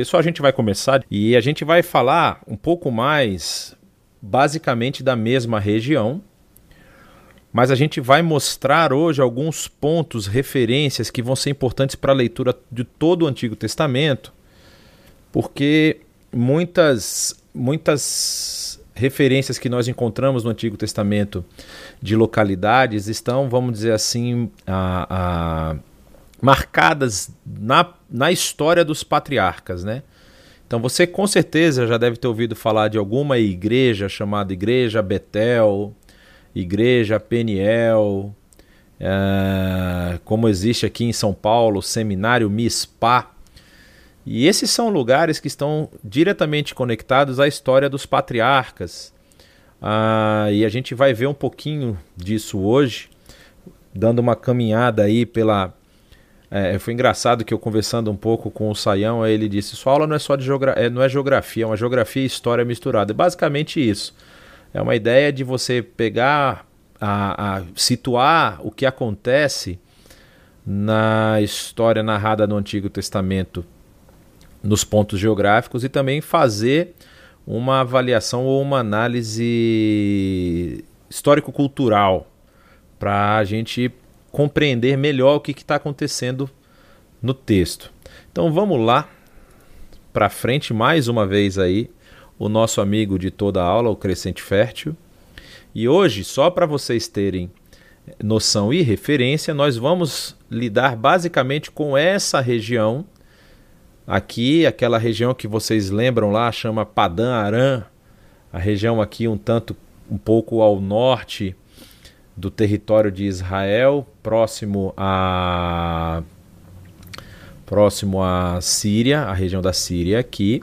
Pessoal, a gente vai começar e a gente vai falar um pouco mais basicamente da mesma região, mas a gente vai mostrar hoje alguns pontos, referências que vão ser importantes para a leitura de todo o Antigo Testamento, porque muitas muitas referências que nós encontramos no Antigo Testamento de localidades estão, vamos dizer assim, a, a, marcadas na, na história dos patriarcas, né? Então você com certeza já deve ter ouvido falar de alguma igreja chamada Igreja Betel, Igreja Peniel, é, como existe aqui em São Paulo, Seminário Mispá. E esses são lugares que estão diretamente conectados à história dos patriarcas. Ah, e a gente vai ver um pouquinho disso hoje, dando uma caminhada aí pela, é, foi engraçado que eu conversando um pouco com o Saião, ele disse: sua aula não é só de geogra é, não é geografia, é uma geografia e história misturada. É basicamente isso. É uma ideia de você pegar, a, a situar o que acontece na história narrada no Antigo Testamento nos pontos geográficos e também fazer uma avaliação ou uma análise histórico-cultural para a gente compreender melhor o que está acontecendo no texto. Então vamos lá para frente mais uma vez aí o nosso amigo de toda a aula, o Crescente Fértil. E hoje, só para vocês terem noção e referência, nós vamos lidar basicamente com essa região aqui, aquela região que vocês lembram lá, chama Padã Aram, a região aqui um tanto um pouco ao norte do território de Israel, próximo a próximo à Síria, a região da Síria aqui,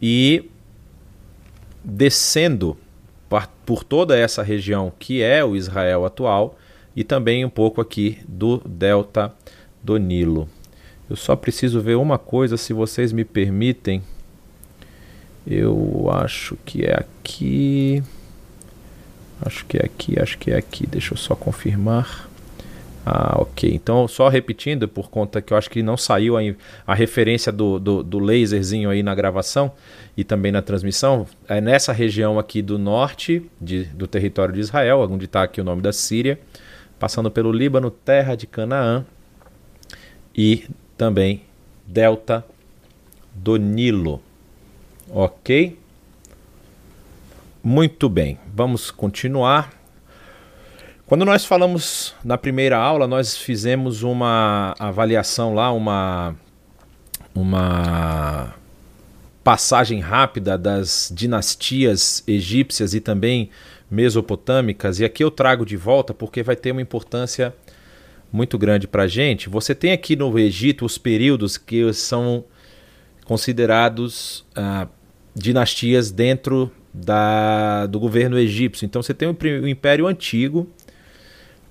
e descendo por toda essa região que é o Israel atual e também um pouco aqui do delta do Nilo. Eu só preciso ver uma coisa, se vocês me permitem. Eu acho que é aqui. Acho que é aqui, acho que é aqui. Deixa eu só confirmar. Ah, ok. Então, só repetindo, por conta que eu acho que não saiu a, a referência do, do, do, laserzinho aí na gravação e também na transmissão, é nessa região aqui do norte de, do território de Israel, onde está aqui o nome da Síria, passando pelo Líbano, terra de Canaã e também delta do Nilo. Ok? Muito bem, vamos continuar. Quando nós falamos na primeira aula, nós fizemos uma avaliação lá, uma, uma passagem rápida das dinastias egípcias e também mesopotâmicas, e aqui eu trago de volta porque vai ter uma importância muito grande para a gente. Você tem aqui no Egito os períodos que são considerados ah, dinastias dentro da, do governo egípcio. Então você tem o, Império Antigo,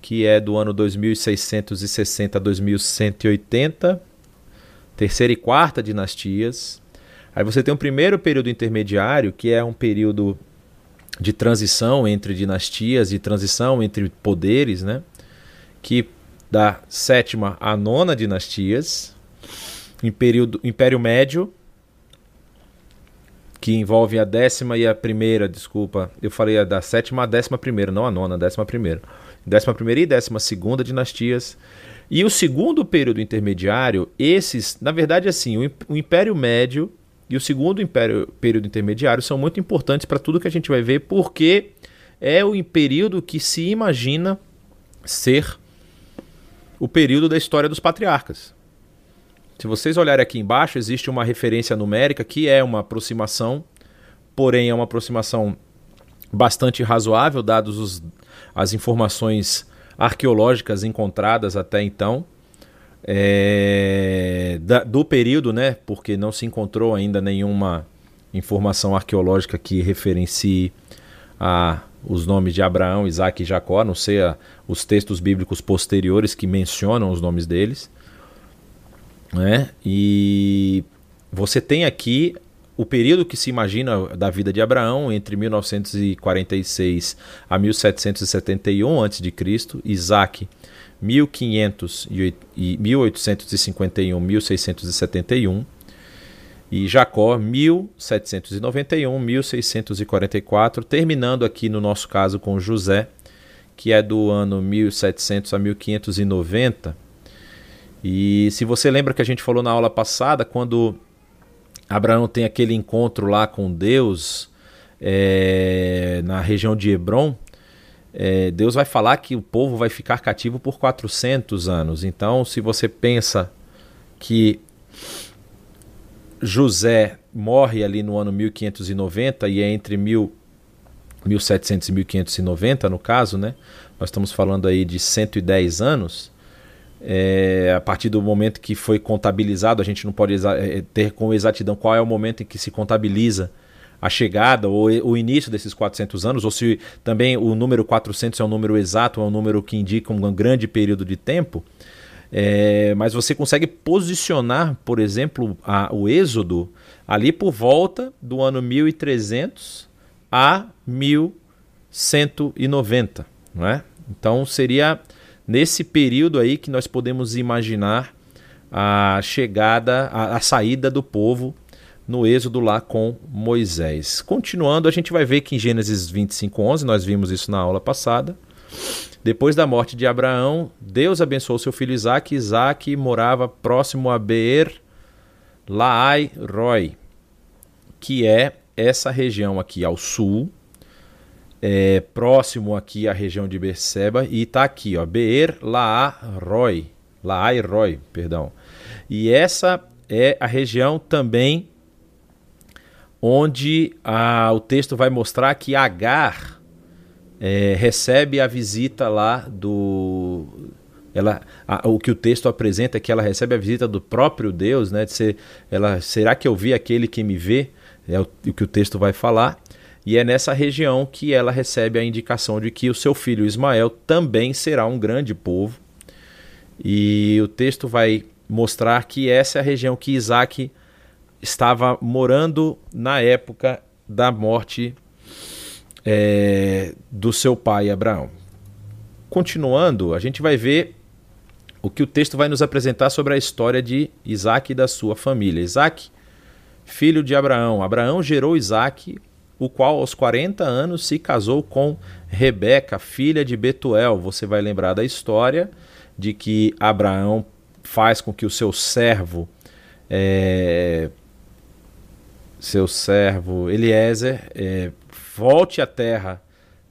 que é do ano 2660 a 2180, terceira e quarta dinastias. Aí você tem o primeiro período intermediário, que é um período de transição entre dinastias e transição entre poderes, né? Que da sétima à nona dinastias, período Império Médio, que envolve a décima e a primeira, desculpa, eu falei a da sétima à décima primeira, não a nona, a décima primeira. Décima primeira e décima segunda dinastias. E o segundo período intermediário, esses, na verdade, assim, o Império Médio e o segundo império, período intermediário são muito importantes para tudo que a gente vai ver, porque é o período que se imagina ser o período da história dos patriarcas. Se vocês olharem aqui embaixo, existe uma referência numérica que é uma aproximação, porém é uma aproximação bastante razoável, dados os, as informações arqueológicas encontradas até então. É, da, do período, né? Porque não se encontrou ainda nenhuma informação arqueológica que referencie a, os nomes de Abraão, Isaac e Jacó, a não ser a, os textos bíblicos posteriores que mencionam os nomes deles. Né? E você tem aqui o período que se imagina da vida de Abraão entre 1946 a 1771 a.C., Isaac 1500 e 1851 1671 e Jacó 1791, 1644, terminando aqui no nosso caso com José, que é do ano 1700 a 1590. E se você lembra que a gente falou na aula passada, quando Abraão tem aquele encontro lá com Deus é, na região de Hebron, é, Deus vai falar que o povo vai ficar cativo por 400 anos. Então, se você pensa que José morre ali no ano 1590 e é entre mil, 1700 e 1590, no caso, né? Nós estamos falando aí de 110 anos. É, a partir do momento que foi contabilizado, a gente não pode é, ter com exatidão qual é o momento em que se contabiliza a chegada ou o início desses 400 anos, ou se também o número 400 é um número exato, é um número que indica um grande período de tempo. É, mas você consegue posicionar, por exemplo, a, o Êxodo ali por volta do ano 1300 a 1190, não é? Então seria nesse período aí que nós podemos imaginar a chegada, a, a saída do povo no êxodo lá com Moisés. Continuando, a gente vai ver que em Gênesis 25, 11, nós vimos isso na aula passada, depois da morte de Abraão, Deus abençoou seu filho Isaac. Isaac morava próximo a Beer Laai Roy, que é essa região aqui ao sul, é, próximo aqui à região de Berseba, e está aqui, ó, Beer Laai Roy, perdão. E essa é a região também onde a, o texto vai mostrar que Agar é, recebe a visita lá do. Ela, a, o que o texto apresenta é que ela recebe a visita do próprio Deus, né? De ser, ela, será que eu vi aquele que me vê? É o, o que o texto vai falar. E é nessa região que ela recebe a indicação de que o seu filho Ismael também será um grande povo. E o texto vai mostrar que essa é a região que Isaac estava morando na época da morte é, do seu pai Abraão. Continuando, a gente vai ver o que o texto vai nos apresentar sobre a história de Isaac e da sua família. Isaac, filho de Abraão. Abraão gerou Isaac, o qual aos 40 anos se casou com Rebeca, filha de Betuel. Você vai lembrar da história de que Abraão faz com que o seu servo é, seu servo Eliezer é, volte à terra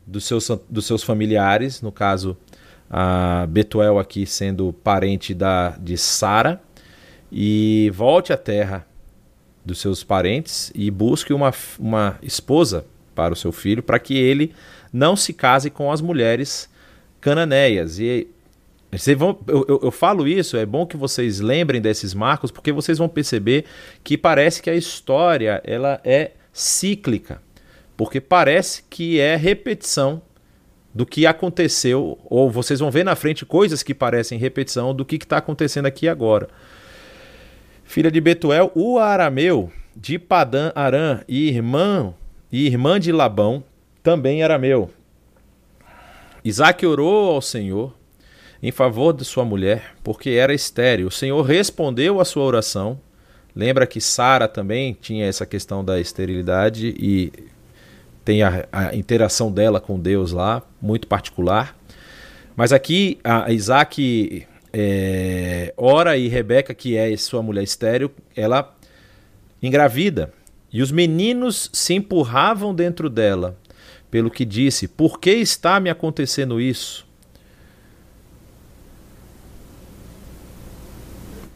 dos seus, dos seus familiares, no caso, a Betuel aqui sendo parente da, de Sara, e volte à terra dos seus parentes e busque uma, uma esposa para o seu filho, para que ele não se case com as mulheres cananeias. E vocês vão, eu, eu, eu, falo isso, é bom que vocês lembrem desses marcos, porque vocês vão perceber que parece que a história ela é cíclica porque parece que é repetição do que aconteceu, ou vocês vão ver na frente coisas que parecem repetição do que está acontecendo aqui agora. Filha de Betuel, o arameu de Padã Arã e irmã e irmã de Labão, também arameu. Isaac orou ao Senhor em favor de sua mulher, porque era estéril. O Senhor respondeu à sua oração. Lembra que Sara também tinha essa questão da esterilidade e tem a, a, interação dela com Deus lá, muito particular. Mas aqui Isaac é, ora e Rebeca, que é sua mulher estéreo, ela engravida. E os meninos se empurravam dentro dela, pelo que disse: Por que está me acontecendo isso?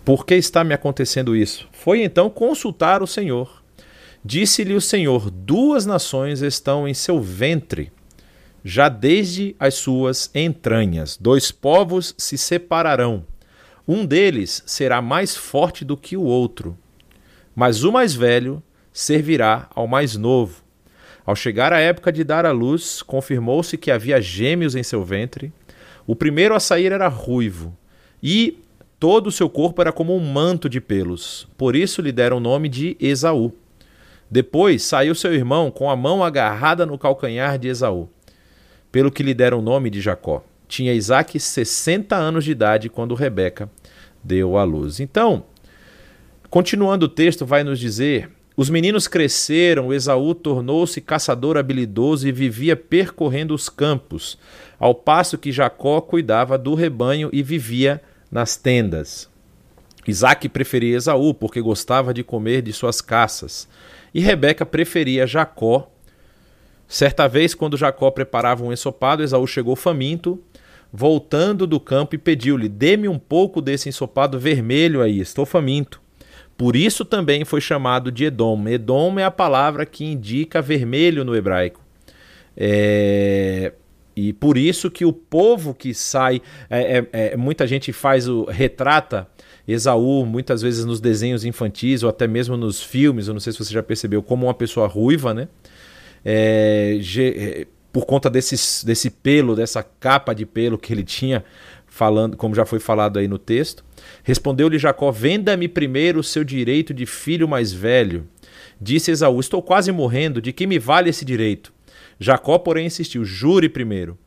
Por que está me acontecendo isso? Foi então consultar o Senhor. Disse-lhe o Senhor: Duas nações estão em seu ventre, já desde as suas entranhas. Dois povos se separarão. Um deles será mais forte do que o outro, mas o mais velho servirá ao mais novo. Ao chegar a época de dar à luz, confirmou-se que havia gêmeos em seu ventre. O primeiro a sair era ruivo, e todo o seu corpo era como um manto de pelos. Por isso lhe deram o nome de Esaú. Depois saiu seu irmão com a mão agarrada no calcanhar de Esaú, pelo que lhe deram o nome de Jacó. Tinha Isaac 60 anos de idade quando Rebeca deu à luz. Então, Continuando o texto, vai nos dizer: Os meninos cresceram, Esaú tornou-se caçador habilidoso e vivia percorrendo os campos, ao passo que Jacó cuidava do rebanho e vivia nas tendas. Isaac preferia Esaú porque gostava de comer de suas caças, e Rebeca preferia Jacó. Certa vez, quando Jacó preparava um ensopado, Esaú chegou faminto, voltando do campo e pediu-lhe: Dê-me um pouco desse ensopado vermelho aí, estou faminto. Por isso também foi chamado de Edom. Edom é a palavra que indica vermelho no hebraico. É... E por isso que o povo que sai, é, é, é, muita gente faz o retrata Esaú muitas vezes nos desenhos infantis ou até mesmo nos filmes, eu não sei se você já percebeu, como uma pessoa ruiva, né? É, é por conta desse, desse pelo, dessa capa de pelo que ele tinha, falando, como já foi falado aí no texto. Respondeu-lhe Jacó: Venda-me primeiro o seu direito de filho mais velho. Disse Esaú: Estou quase morrendo, de que me vale esse direito? Jacó, porém, insistiu: Jure primeiro.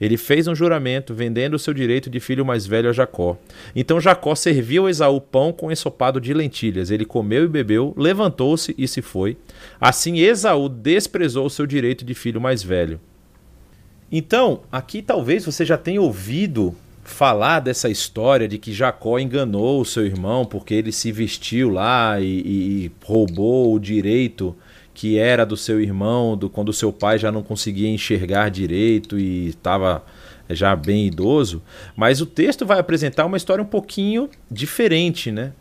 Ele fez um juramento, vendendo o seu direito de filho mais velho a Jacó. Então Jacó serviu a Esaú pão com ensopado de lentilhas. Ele comeu e bebeu, levantou-se e se foi. Assim Esaú desprezou o seu direito de filho mais velho. Então, aqui talvez você já tenha ouvido falar dessa história de que Jacó enganou o seu irmão porque ele se vestiu lá e, e roubou o direito que era do seu irmão, do quando seu pai já não conseguia enxergar direito e estava já bem idoso, mas o texto vai apresentar uma história um pouquinho diferente, né?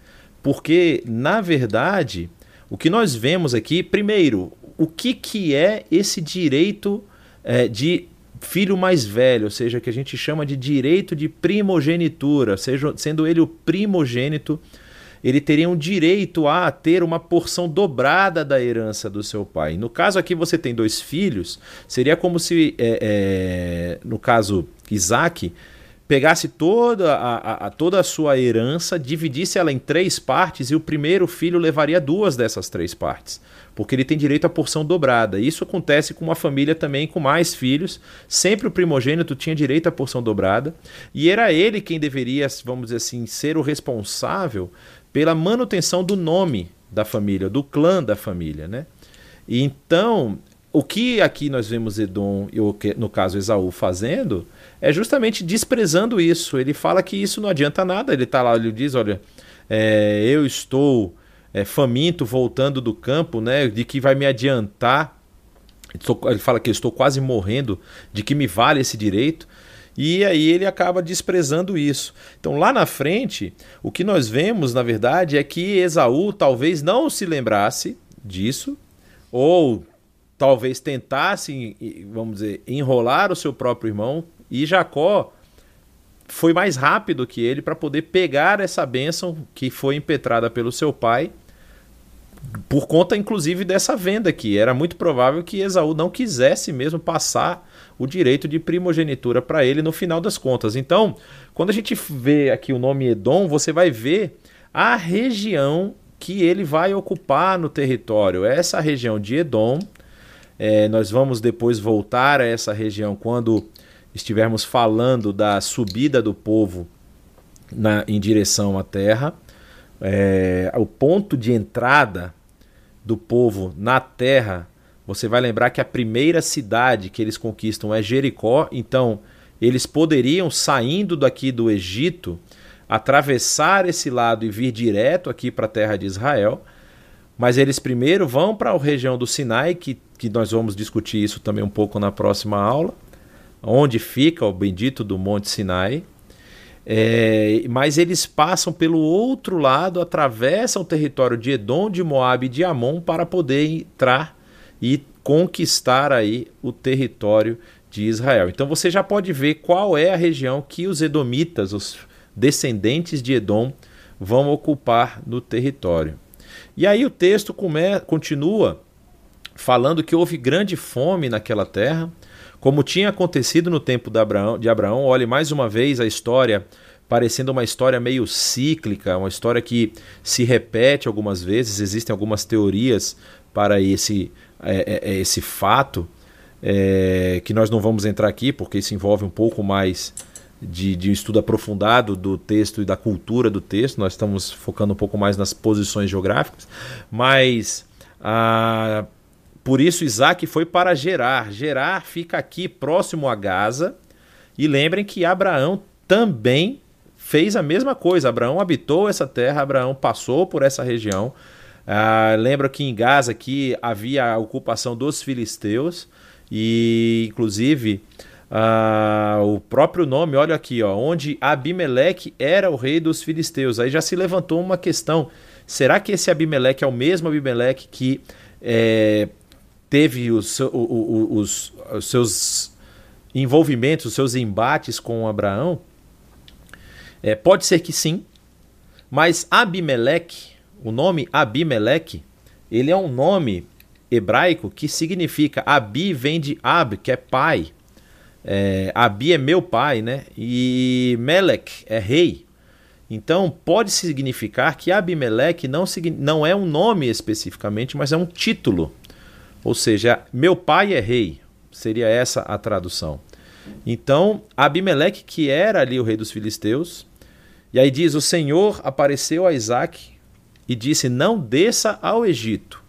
Porque na verdade, o que nós vemos aqui, primeiro, o que que é esse direito é, de filho mais velho, ou seja, que a gente chama de direito de primogenitura, seja, sendo ele o primogênito, ele teria um direito a ter uma porção dobrada da herança do seu pai. No caso aqui você tem dois filhos, seria como se, é, é, no caso Isaac, pegasse toda a, a, toda a sua herança, dividisse ela em três partes e o primeiro filho levaria duas dessas três partes porque ele tem direito à porção dobrada. Isso acontece com uma família também com mais filhos. Sempre o primogênito tinha direito à porção dobrada e era ele quem deveria, vamos dizer assim, ser o responsável pela manutenção do nome da família, do clã da família, né? E então, o que aqui nós vemos Edom, no caso Esaú, fazendo, é justamente desprezando isso. Ele fala que isso não adianta nada. Ele está lá, ele diz: olha, é, eu estou é, faminto voltando do campo, né? De que vai me adiantar. Ele fala que eu estou quase morrendo, de que me vale esse direito. E aí ele acaba desprezando isso. Então lá na frente, o que nós vemos, na verdade, é que Esaú talvez não se lembrasse disso, ou talvez tentasse, vamos dizer, enrolar o seu próprio irmão, e Jacó foi mais rápido que ele para poder pegar essa bênção que foi impetrada pelo seu pai, por conta inclusive dessa venda aqui. Era muito provável que Esaú não quisesse mesmo passar o direito de primogenitura para ele no final das contas. Então, quando a gente vê aqui o nome Edom, você vai ver a região que ele vai ocupar no território. Essa região de Edom, é, nós vamos depois voltar a essa região quando estivermos falando da subida do povo na, em direção à terra, é, o ponto de entrada do povo na terra, você vai lembrar que a primeira cidade que eles conquistam é Jericó, então eles poderiam, saindo daqui do Egito, atravessar esse lado e vir direto aqui para a terra de Israel. Mas eles primeiro vão para a região do Sinai, que, que nós vamos discutir isso também um pouco na próxima aula onde fica o bendito do Monte Sinai. É, mas eles passam pelo outro lado, atravessam o território de Edom, de Moab e de Amon para poder entrar e conquistar aí o território de Israel. Então você já pode ver qual é a região que os edomitas, os descendentes de Edom, vão ocupar no território. E aí o texto come, continua falando que houve grande fome naquela terra, como tinha acontecido no tempo de Abraão, de Abraão, olhe mais uma vez a história parecendo uma história meio cíclica, uma história que se repete algumas vezes. Existem algumas teorias para esse, é, é, é esse fato, é, que nós não vamos entrar aqui, porque isso envolve um pouco mais de, de estudo aprofundado do texto e da cultura do texto, nós estamos focando um pouco mais nas posições geográficas, mas ah, por isso Isaac foi para Gerar. Gerar fica aqui próximo a Gaza, e lembrem que Abraão também fez a mesma coisa. Abraão habitou essa terra, Abraão passou por essa região. Ah, lembra que em Gaza aqui havia a ocupação dos filisteus e inclusive ah, o próprio nome, olha aqui, ó, onde Abimeleque era o rei dos filisteus. Aí já se levantou uma questão: será que esse Abimeleque é o mesmo Abimeleque que é, teve os, os, os seus envolvimentos, os seus embates com Abraão? É, pode ser que sim, mas Abimeleque, o nome Abimeleque, ele é um nome hebraico que significa Abi vem de Ab, que é pai. É, Abi é meu pai, né? E Melech é rei. Então pode significar que Abimeleque não, não é um nome especificamente, mas é um título. Ou seja, meu pai é rei. Seria essa a tradução. Então, Abimeleque, que era ali o rei dos filisteus, e aí diz: O Senhor apareceu a Isaac e disse: Não desça ao Egito,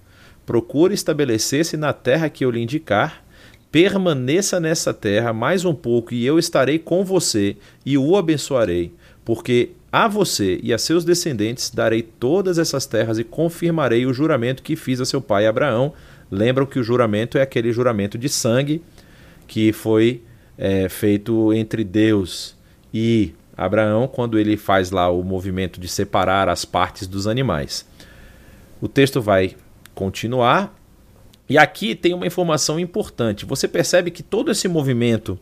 procure estabelecer-se na terra que eu lhe indicar. Permaneça nessa terra mais um pouco e eu estarei com você e o abençoarei, porque a você e a seus descendentes darei todas essas terras e confirmarei o juramento que fiz a seu pai Abraão. Lembram que o juramento é aquele juramento de sangue que foi é, feito entre Deus e Abraão quando ele faz lá o movimento de separar as partes dos animais. O texto vai continuar e aqui tem uma informação importante. Você percebe que todo esse movimento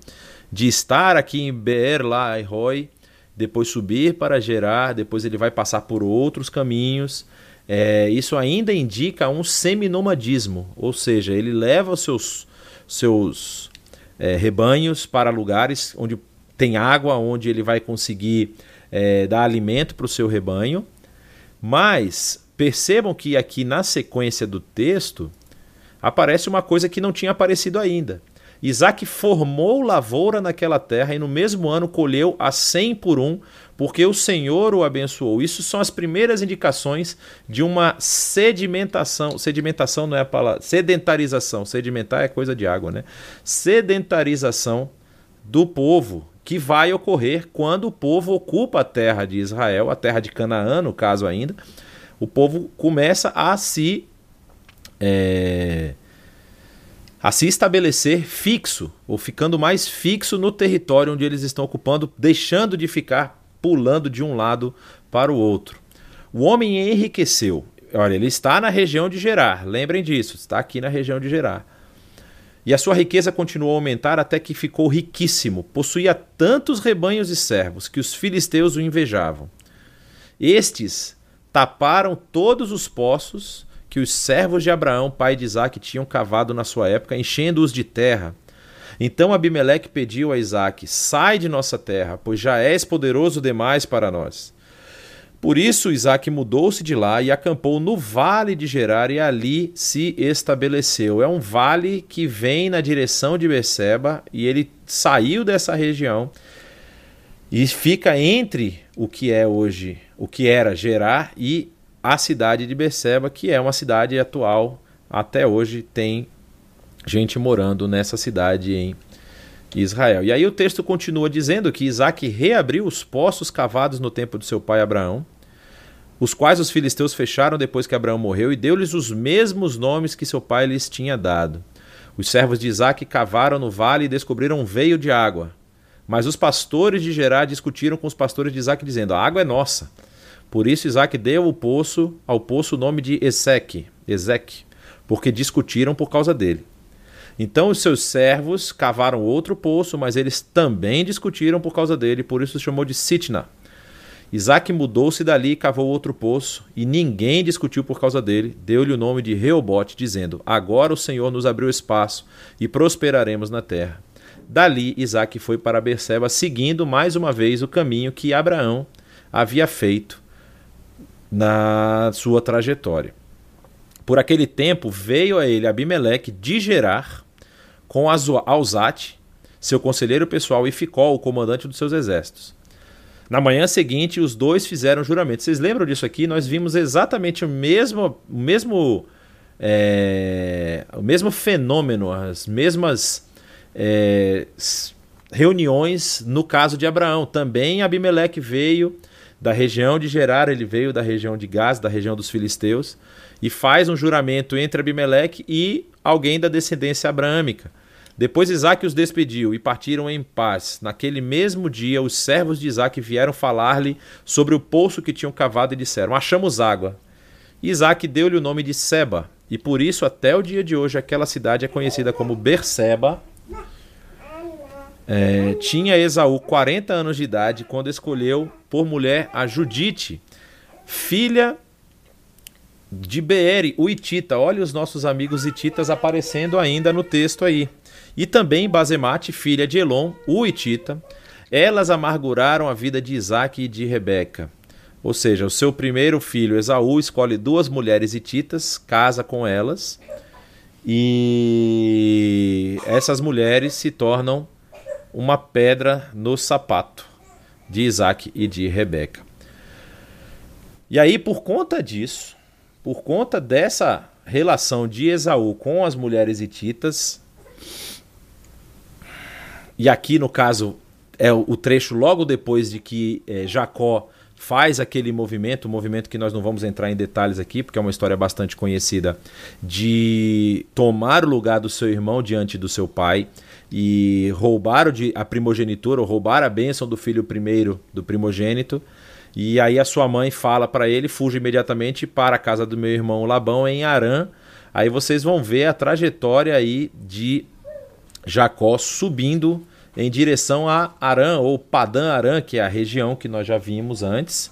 de estar aqui em Beer Roy, depois subir para Gerar, depois ele vai passar por outros caminhos. É, isso ainda indica um seminomadismo, ou seja, ele leva os seus, seus é, rebanhos para lugares onde tem água, onde ele vai conseguir é, dar alimento para o seu rebanho. Mas percebam que aqui na sequência do texto aparece uma coisa que não tinha aparecido ainda. Isaac formou lavoura naquela terra e no mesmo ano colheu a cem por um, porque o Senhor o abençoou. Isso são as primeiras indicações de uma sedimentação. Sedimentação não é a palavra. Sedentarização. Sedimentar é coisa de água, né? Sedentarização do povo que vai ocorrer quando o povo ocupa a terra de Israel, a terra de Canaã, no caso ainda. O povo começa a se é, a se estabelecer fixo, ou ficando mais fixo no território onde eles estão ocupando, deixando de ficar pulando de um lado para o outro. O homem enriqueceu. Olha, ele está na região de Gerar, lembrem disso, está aqui na região de Gerar. E a sua riqueza continuou a aumentar até que ficou riquíssimo. Possuía tantos rebanhos e servos que os filisteus o invejavam. Estes taparam todos os poços que os servos de Abraão, pai de Isaac, tinham cavado na sua época, enchendo-os de terra. Então Abimeleque pediu a Isaac: Sai de nossa terra, pois já és poderoso demais para nós. Por isso Isaac mudou-se de lá e acampou no vale de Gerar e ali se estabeleceu. É um vale que vem na direção de Beceba e ele saiu dessa região e fica entre o que é hoje, o que era Gerar e a cidade de Beceba, que é uma cidade atual, até hoje tem gente morando nessa cidade em Israel. E aí o texto continua dizendo que Isaac reabriu os poços cavados no tempo de seu pai Abraão, os quais os filisteus fecharam depois que Abraão morreu, e deu-lhes os mesmos nomes que seu pai lhes tinha dado. Os servos de Isaac cavaram no vale e descobriram um veio de água. Mas os pastores de Gerar discutiram com os pastores de Isaac, dizendo: A água é nossa. Por isso Isaac deu o poço, ao poço o nome de Ezeque, Ezeque, porque discutiram por causa dele. Então os seus servos cavaram outro poço, mas eles também discutiram por causa dele, por isso chamou de Sitna. Isaac mudou-se dali e cavou outro poço, e ninguém discutiu por causa dele. Deu-lhe o nome de Reobote, dizendo: Agora o Senhor nos abriu espaço e prosperaremos na terra. Dali Isaac foi para Berseba, seguindo mais uma vez o caminho que Abraão havia feito na sua trajetória. Por aquele tempo veio a ele Abimeleque de Gerar com Alzate, seu conselheiro pessoal, e Ficol, o comandante dos seus exércitos. Na manhã seguinte, os dois fizeram juramento. Vocês lembram disso aqui? Nós vimos exatamente o mesmo, o mesmo, é, o mesmo fenômeno, as mesmas é, reuniões no caso de Abraão. Também Abimeleque veio da região de Gerar, ele veio da região de Gás, da região dos filisteus, e faz um juramento entre Abimeleque e alguém da descendência abraâmica. Depois Isaac os despediu e partiram em paz. Naquele mesmo dia, os servos de Isaac vieram falar-lhe sobre o poço que tinham cavado e disseram: Achamos água. Isaac deu-lhe o nome de Seba, e por isso até o dia de hoje aquela cidade é conhecida como Berseba. É, tinha Esaú 40 anos de idade quando escolheu por mulher a Judite, filha de Beere, o Itita. Olha os nossos amigos Ititas aparecendo ainda no texto aí e também Basemate, filha de Elon, o Itita. Elas amarguraram a vida de Isaac e de Rebeca. Ou seja, o seu primeiro filho, Esaú, escolhe duas mulheres hititas, casa com elas, e essas mulheres se tornam uma pedra no sapato de Isaac e de Rebeca. E aí, por conta disso, por conta dessa relação de Esaú com as mulheres hititas, e aqui, no caso, é o trecho logo depois de que é, Jacó faz aquele movimento, um movimento que nós não vamos entrar em detalhes aqui, porque é uma história bastante conhecida, de tomar o lugar do seu irmão diante do seu pai e roubar a primogenitura, ou roubar a bênção do filho primeiro do primogênito. E aí a sua mãe fala para ele, fuja imediatamente para a casa do meu irmão Labão em Arã. Aí vocês vão ver a trajetória aí de Jacó subindo em direção a Arã ou Padã Arã, que é a região que nós já vimos antes.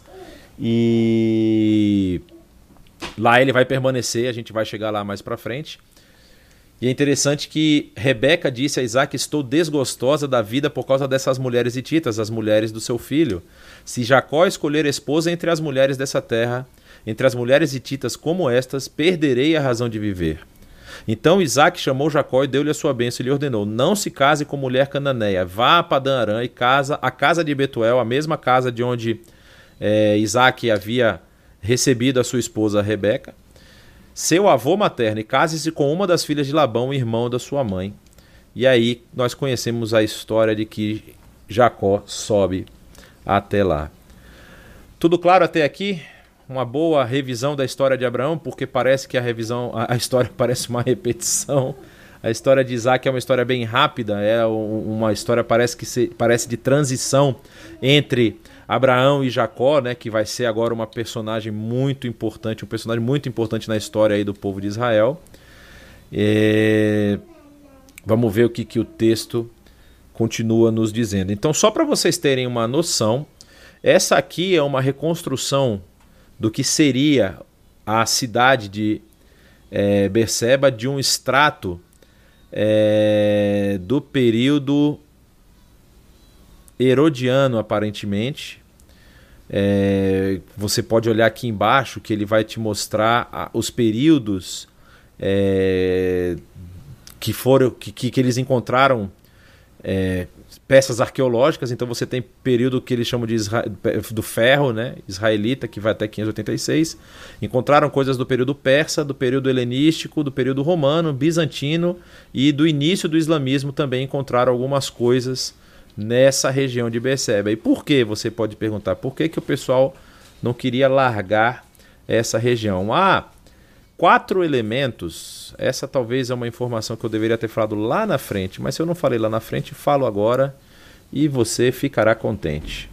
E lá ele vai permanecer, a gente vai chegar lá mais para frente. E é interessante que Rebeca disse a Isaac: Estou desgostosa da vida por causa dessas mulheres hititas, as mulheres do seu filho. Se Jacó escolher esposa entre as mulheres dessa terra, entre as mulheres hititas como estas, perderei a razão de viver. Então Isaac chamou Jacó e deu-lhe a sua bênção e lhe ordenou: Não se case com mulher cananeia, vá a Padã Arã e casa a casa de Betuel, a mesma casa de onde é, Isaac havia recebido a sua esposa Rebeca, seu avô materno, e case-se com uma das filhas de Labão, irmão da sua mãe. E aí nós conhecemos a história de que Jacó sobe até lá. Tudo claro até aqui? uma boa revisão da história de Abraão, porque parece que a revisão, a, história parece uma repetição. A história de Isaac é uma história bem rápida, é uma história parece que se, parece de transição entre Abraão e Jacó, né, que vai ser agora uma personagem muito importante, um personagem muito importante na história aí do povo de Israel. É... Vamos ver o que, que o texto continua nos dizendo. Então, só para vocês terem uma noção, essa aqui é uma reconstrução do que seria a cidade de é, Berseba de um extrato é, do período herodiano, aparentemente. É, você pode olhar aqui embaixo que ele vai te mostrar a, os períodos é, que foram que, que, eles encontraram é, peças arqueológicas, então você tem período que eles chamam de Isra... do ferro, né, israelita, que vai até 586. Encontraram coisas do período persa, do período helenístico, do período romano, bizantino e do início do islamismo também encontraram algumas coisas nessa região de Beceba. E por que, você pode perguntar, por que, que o pessoal não queria largar essa região? Ah, quatro elementos. Essa talvez é uma informação que eu deveria ter falado lá na frente, mas se eu não falei lá na frente, falo agora e você ficará contente.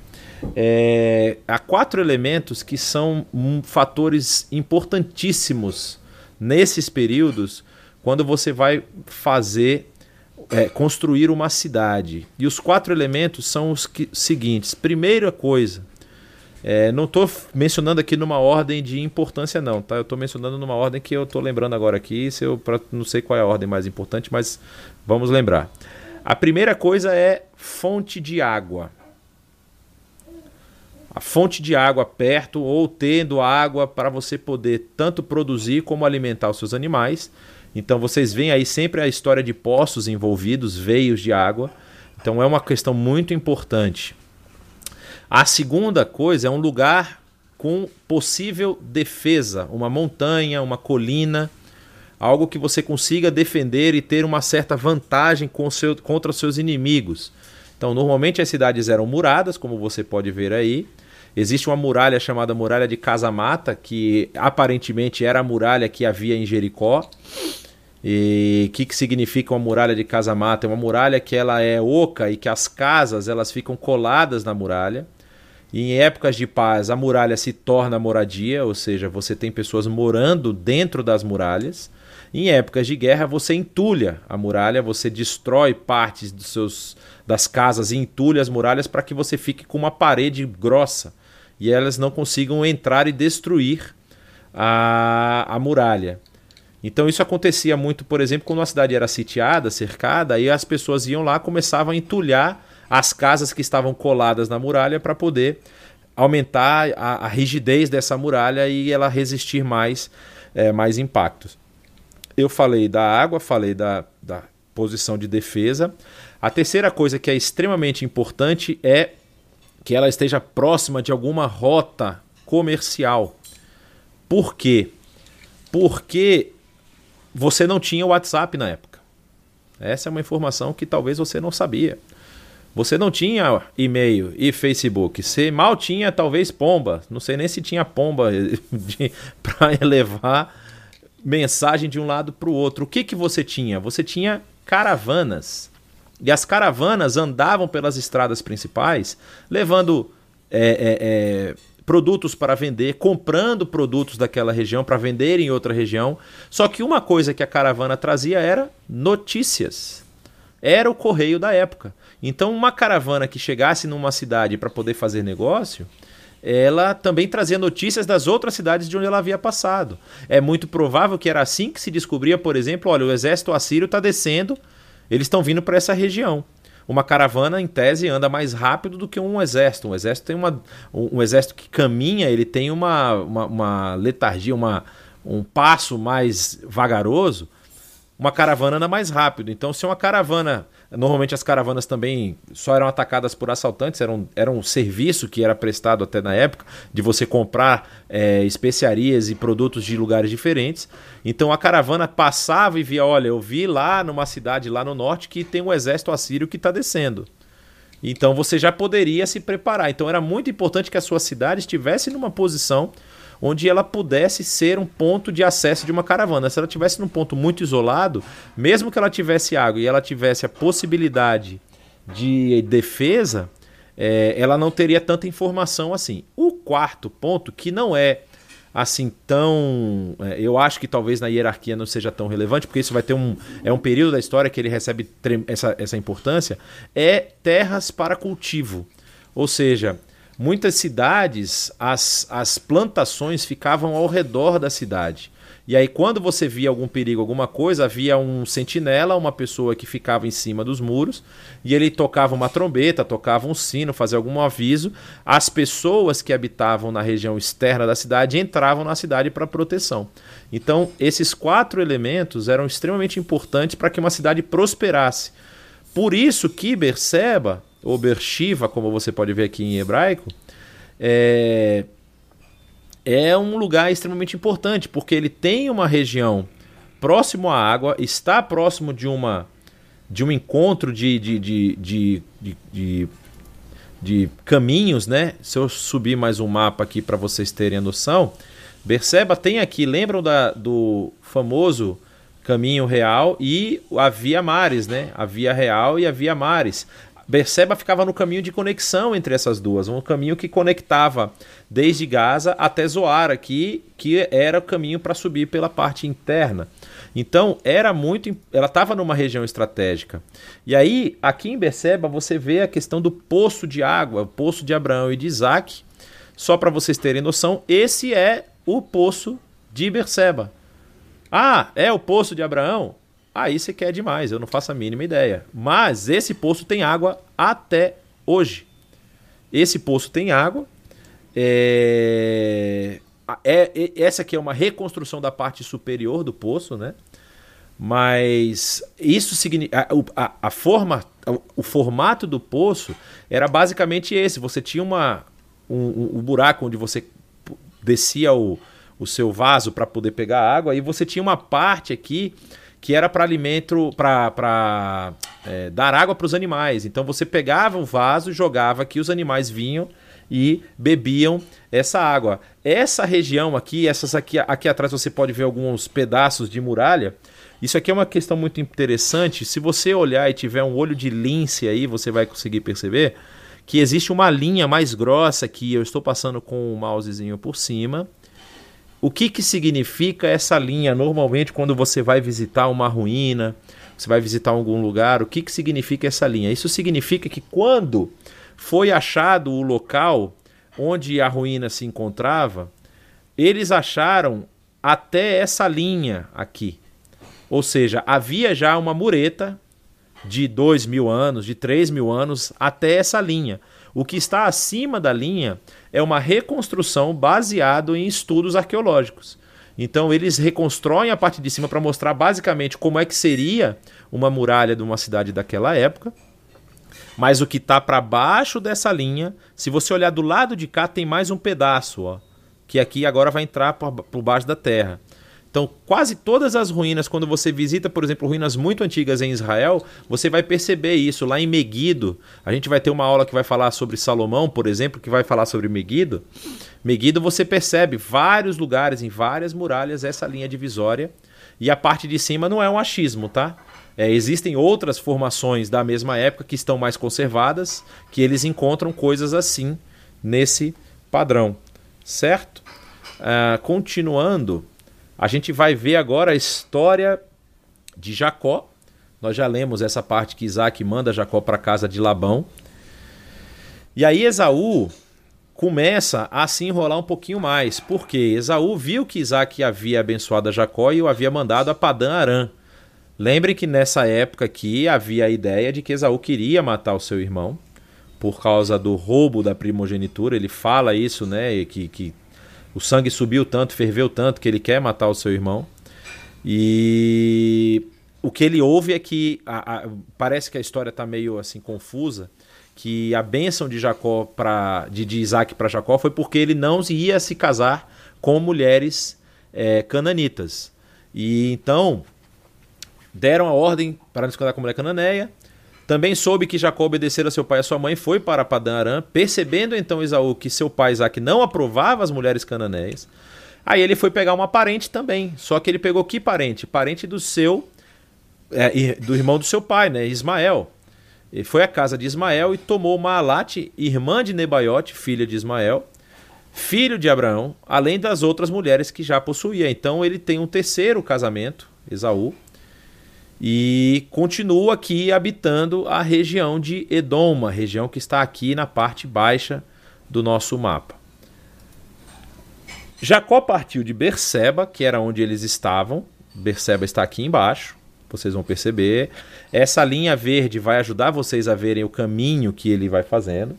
É, há quatro elementos que são um, fatores importantíssimos nesses períodos quando você vai fazer é, construir uma cidade. E os quatro elementos são os que, seguintes: primeira coisa, é, não estou mencionando aqui numa ordem de importância, não, tá? Eu estou mencionando numa ordem que eu estou lembrando agora aqui. Se eu pra, não sei qual é a ordem mais importante, mas vamos lembrar. A primeira coisa é fonte de água. A fonte de água perto ou tendo água para você poder tanto produzir como alimentar os seus animais. Então vocês veem aí sempre a história de poços envolvidos, veios de água Então é uma questão muito importante. A segunda coisa é um lugar com possível defesa, uma montanha, uma colina, algo que você consiga defender e ter uma certa vantagem seu, contra os seus inimigos. Então, normalmente as cidades eram muradas, como você pode ver aí. Existe uma muralha chamada Muralha de Casamata, que aparentemente era a muralha que havia em Jericó. E o que, que significa uma muralha de Casamata? É uma muralha que ela é oca e que as casas elas ficam coladas na muralha. E em épocas de paz, a muralha se torna moradia, ou seja, você tem pessoas morando dentro das muralhas. Em épocas de guerra, você entulha a muralha, você destrói partes dos seus, das casas e entulha as muralhas para que você fique com uma parede grossa e elas não consigam entrar e destruir a, a muralha. Então isso acontecia muito, por exemplo, quando a cidade era sitiada, cercada, aí as pessoas iam lá começavam a entulhar as casas que estavam coladas na muralha para poder aumentar a, a, rigidez dessa muralha e ela resistir mais, é, mais impactos eu falei da água, falei da, da posição de defesa. A terceira coisa que é extremamente importante é que ela esteja próxima de alguma rota comercial. Por quê? Porque você não tinha WhatsApp na época. Essa é uma informação que talvez você não sabia. Você não tinha e-mail e Facebook. Você mal tinha, talvez, pomba. Não sei nem se tinha pomba para levar mensagem de um lado para o outro. O que, que você tinha? Você tinha caravanas. E as caravanas andavam pelas estradas principais, levando é, é, é, produtos para vender, comprando produtos daquela região para vender em outra região. Só que uma coisa que a caravana trazia era notícias. Era o correio da época. Então, uma caravana que chegasse numa cidade para poder fazer negócio, ela também trazia notícias das outras cidades de onde ela havia passado. É muito provável que era assim que se descobria, por exemplo, olha, o exército assírio está descendo, eles estão vindo para essa região. Uma caravana, em tese, anda mais rápido do que um exército. Um exército tem uma. Um, exército que caminha, ele tem uma, uma, uma letargia, uma, um passo mais vagaroso. Uma caravana anda mais rápido. Então, se uma caravana Normalmente as caravanas também só eram atacadas por assaltantes, era um, era um serviço que era prestado até na época, de você comprar é, especiarias e produtos de lugares diferentes. Então a caravana passava e via: olha, eu vi lá numa cidade lá no norte que tem um exército assírio que está descendo. Então você já poderia se preparar. Então era muito importante que a sua cidade estivesse numa posição onde ela pudesse ser um ponto de acesso de uma caravana. Se ela tivesse num ponto muito isolado, mesmo que ela tivesse água e ela tivesse a possibilidade de defesa, é, ela não teria tanta informação assim. O quarto ponto, que não é assim tão. É, eu acho que talvez na hierarquia não seja tão relevante, porque isso vai ter um. É um período da história que ele recebe essa, essa importância, é terras para cultivo. Ou seja, muitas cidades, as, as plantações ficavam ao redor da cidade. E aí, quando você via algum perigo, alguma coisa, havia um sentinela, uma pessoa que ficava em cima dos muros, e ele tocava uma trombeta, tocava um sino, fazia algum aviso. As pessoas que habitavam na região externa da cidade entravam na cidade para proteção. Então, esses quatro elementos eram extremamente importantes para que uma cidade prosperasse. Por isso que Berseba ou Bershiva, como você pode ver aqui em hebraico, é, é um lugar extremamente importante, porque ele tem uma região próximo à água, está próximo de uma de um encontro de, de, de, de, de caminhos, né? Se eu subir mais um mapa aqui para vocês terem a noção, Berseba tem aqui, lembram da, do famoso caminho real e a Via Mares, né? A Via Real e a Via Mares. Berseba ficava no caminho de conexão entre essas duas, um caminho que conectava desde Gaza até Zoar aqui, que era o caminho para subir pela parte interna. Então, era muito, ela estava numa região estratégica. E aí, aqui em Berseba, você vê a questão do poço de água, o poço de Abraão e de Isaac. Só para vocês terem noção, esse é o poço de Berseba. Ah, é o poço de Abraão? Aí você quer demais, eu não faço a mínima ideia. Mas esse poço tem água até hoje. Esse poço tem água. É... É, é, essa aqui é uma reconstrução da parte superior do poço, né? Mas isso significa. A, a, a, forma, o formato do poço era basicamente esse. Você tinha uma, um, um, buraco onde você descia o, o seu vaso para poder pegar água, e você tinha uma parte aqui que era para alimento, para é, dar água para os animais. Então você pegava o vaso, jogava aqui, os animais vinham e bebiam essa água. Essa região aqui, essas aqui, aqui atrás você pode ver alguns pedaços de muralha. Isso aqui é uma questão muito interessante. Se você olhar e tiver um olho de lince aí, você vai conseguir perceber que existe uma linha mais grossa que eu estou passando com o mousezinho por cima. O que, que significa essa linha normalmente quando você vai visitar uma ruína, você vai visitar algum lugar? O que, que significa essa linha? Isso significa que quando foi achado o local onde a ruína se encontrava, eles acharam até essa linha aqui. Ou seja, havia já uma mureta de 2 mil anos, de 3 mil anos, até essa linha. O que está acima da linha é uma reconstrução baseado em estudos arqueológicos. Então eles reconstroem a parte de cima para mostrar basicamente como é que seria uma muralha de uma cidade daquela época. Mas o que está para baixo dessa linha, se você olhar do lado de cá, tem mais um pedaço, ó, que aqui agora vai entrar por baixo da terra. Então, quase todas as ruínas, quando você visita, por exemplo, ruínas muito antigas em Israel, você vai perceber isso. Lá em Meguido, a gente vai ter uma aula que vai falar sobre Salomão, por exemplo, que vai falar sobre Meguido. Meguido, você percebe vários lugares, em várias muralhas, essa linha divisória. E a parte de cima não é um achismo, tá? É, existem outras formações da mesma época que estão mais conservadas, que eles encontram coisas assim nesse padrão, certo? Uh, continuando, a gente vai ver agora a história de Jacó. Nós já lemos essa parte que Isaac manda Jacó para a casa de Labão. E aí Esaú começa a se enrolar um pouquinho mais, porque Esaú viu que Isaac havia abençoado a Jacó e o havia mandado a Padã Arã. Lembre que nessa época aqui havia a ideia de que Esaú queria matar o seu irmão por causa do roubo da primogenitura. Ele fala isso, né? Que, que o sangue subiu tanto, ferveu tanto que ele quer matar o seu irmão. E o que ele ouve é que a, a, parece que a história está meio assim confusa, que a bênção de Jacó para de, de Isaac para Jacó foi porque ele não ia se casar com mulheres é, cananitas. E então deram a ordem para não se casar com mulher cananeia. Também soube que Jacó obedecera seu pai e a sua mãe, foi para Padã Aram, percebendo então Esaú que seu pai Isaac não aprovava as mulheres cananeias. Aí ele foi pegar uma parente também, só que ele pegou que parente? Parente do seu, é, do irmão do seu pai, né, Ismael. Ele foi à casa de Ismael e tomou Maalate, irmã de Nebaiote, filha de Ismael, filho de Abraão, além das outras mulheres que já possuía. Então ele tem um terceiro casamento, Esaú, e continua aqui habitando a região de Edom, uma região que está aqui na parte baixa do nosso mapa. Jacó partiu de Berseba, que era onde eles estavam. Berseba está aqui embaixo, vocês vão perceber. Essa linha verde vai ajudar vocês a verem o caminho que ele vai fazendo.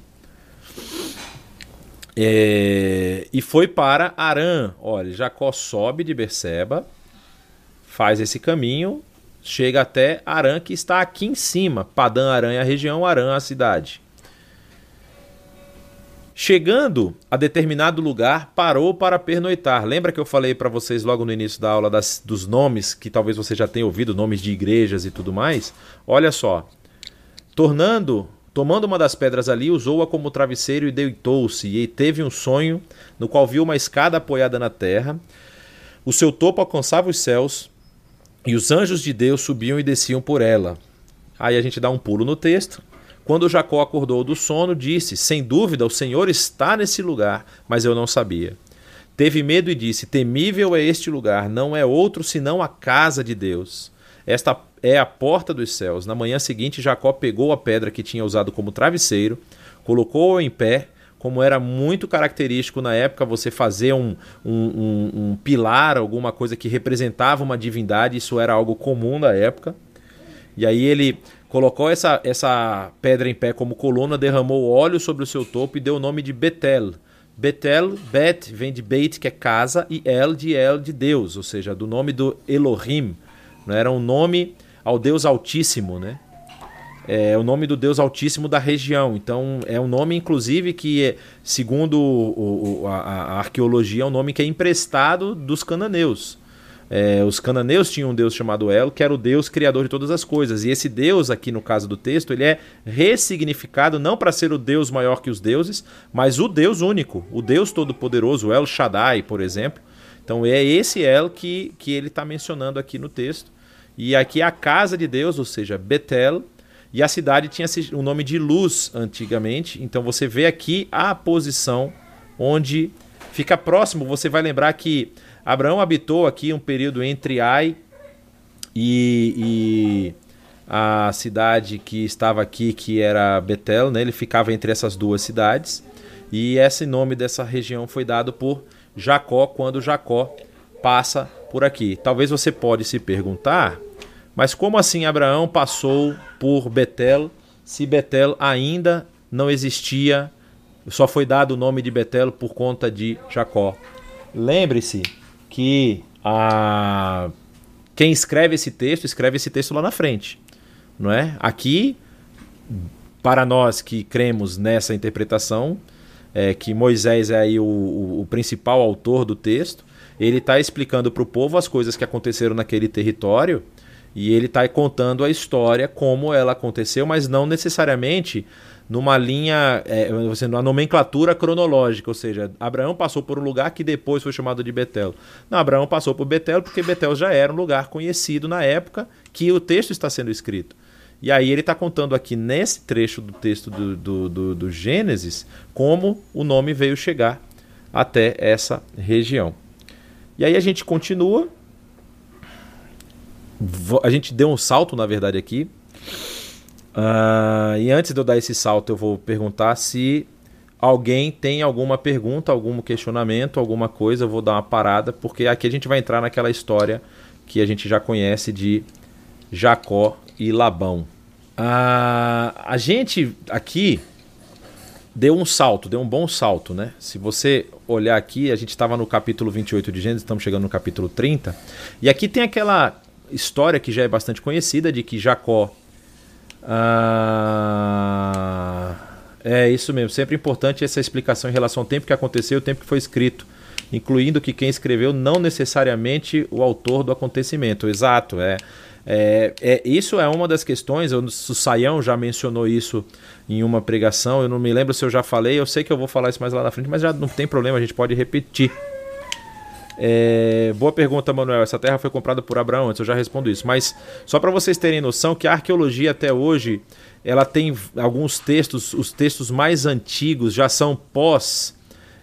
É... E foi para Arã. Olha, Jacó sobe de Berseba, faz esse caminho chega até Arã, que está aqui em cima. Padã Arã é a região, Arã a cidade. Chegando a determinado lugar, parou para pernoitar. Lembra que eu falei para vocês logo no início da aula das, dos nomes, que talvez você já tenha ouvido, nomes de igrejas e tudo mais? Olha só. Tornando, tomando uma das pedras ali, usou-a como travesseiro e deitou-se. E teve um sonho no qual viu uma escada apoiada na terra. O seu topo alcançava os céus, e os anjos de Deus subiam e desciam por ela. Aí a gente dá um pulo no texto. Quando Jacó acordou do sono, disse: Sem dúvida, o Senhor está nesse lugar, mas eu não sabia. Teve medo e disse: Temível é este lugar, não é outro senão a casa de Deus. Esta é a porta dos céus. Na manhã seguinte, Jacó pegou a pedra que tinha usado como travesseiro, colocou-a em pé como era muito característico na época você fazer um, um, um, um, pilar, alguma coisa que representava uma divindade, isso era algo comum na época. E aí ele colocou essa, essa pedra em pé como coluna, derramou óleo sobre o seu topo e deu o nome de Betel. Betel, Bet vem de Beit, que é casa, e El de El de Deus, ou seja, do nome do Elohim, Né? Era um nome ao Deus Altíssimo, né? É o nome do Deus Altíssimo da região. Então, é um nome, inclusive, que, segundo o, o, a, a, arqueologia, é um nome que é emprestado dos cananeus. É, os cananeus tinham um deus chamado El, que era o deus criador de todas as coisas. E esse deus, aqui no caso do texto, ele é ressignificado não para ser o deus maior que os deuses, mas o deus único, o deus todo-poderoso, El Shaddai, por exemplo. Então é esse El que, que ele está mencionando aqui no texto. E aqui é a casa de Deus, ou seja, Betel. E a cidade tinha o nome de Luz antigamente. Então você vê aqui a posição onde fica próximo. Você vai lembrar que Abraão habitou aqui um período entre Ai e, e, a cidade que estava aqui, que era Betel, né? ele ficava entre essas duas cidades. E esse nome dessa região foi dado por Jacó quando Jacó passa por aqui. Talvez você pode se perguntar, mas como assim Abraão passou por Betel se Betel ainda não existia? Só foi dado o nome de Betel por conta de Jacó. Lembre-se que a quem escreve esse texto escreve esse texto lá na frente, não é? Aqui para nós que cremos nessa interpretação, é, que Moisés é aí o, o, o principal autor do texto, ele está explicando para o povo as coisas que aconteceram naquele território e ele está contando a história como ela aconteceu, mas não necessariamente numa linha, é, numa nomenclatura cronológica, ou seja, Abraão passou por um lugar que depois foi chamado de Betel. Não, Abraão passou por Betel porque Betel já era um lugar conhecido na época que o texto está sendo escrito. E aí ele está contando aqui nesse trecho do texto do, do, do, do Gênesis como o nome veio chegar até essa região. E aí a gente continua. A gente deu um salto, na verdade, aqui Uh, e antes de eu dar esse salto, eu vou perguntar se alguém tem alguma pergunta, algum questionamento, alguma coisa. Eu vou dar uma parada, porque aqui a gente vai entrar naquela história que a gente já conhece de Jacó e Labão. Uh, a gente aqui deu um salto, deu um bom salto, né? Se você olhar aqui, a gente estava no capítulo 28 de Gênesis, estamos chegando no capítulo 30, e aqui tem aquela história que já é bastante conhecida de que Jacó ah, é isso mesmo. Sempre importante essa explicação em relação ao tempo que aconteceu e o tempo que foi escrito, incluindo que quem escreveu não necessariamente o autor do acontecimento. Exato, é. É, é, isso é uma das questões. o Saião já mencionou isso em uma pregação. Eu não me lembro se eu já falei. Eu sei que eu vou falar isso mais lá na frente, mas já não tem problema, a gente pode repetir. É, boa pergunta, Manuel. Essa terra foi comprada por Abraão antes, eu já respondo isso. Mas só para vocês terem noção que a arqueologia até hoje ela tem alguns textos, os textos mais antigos já são pós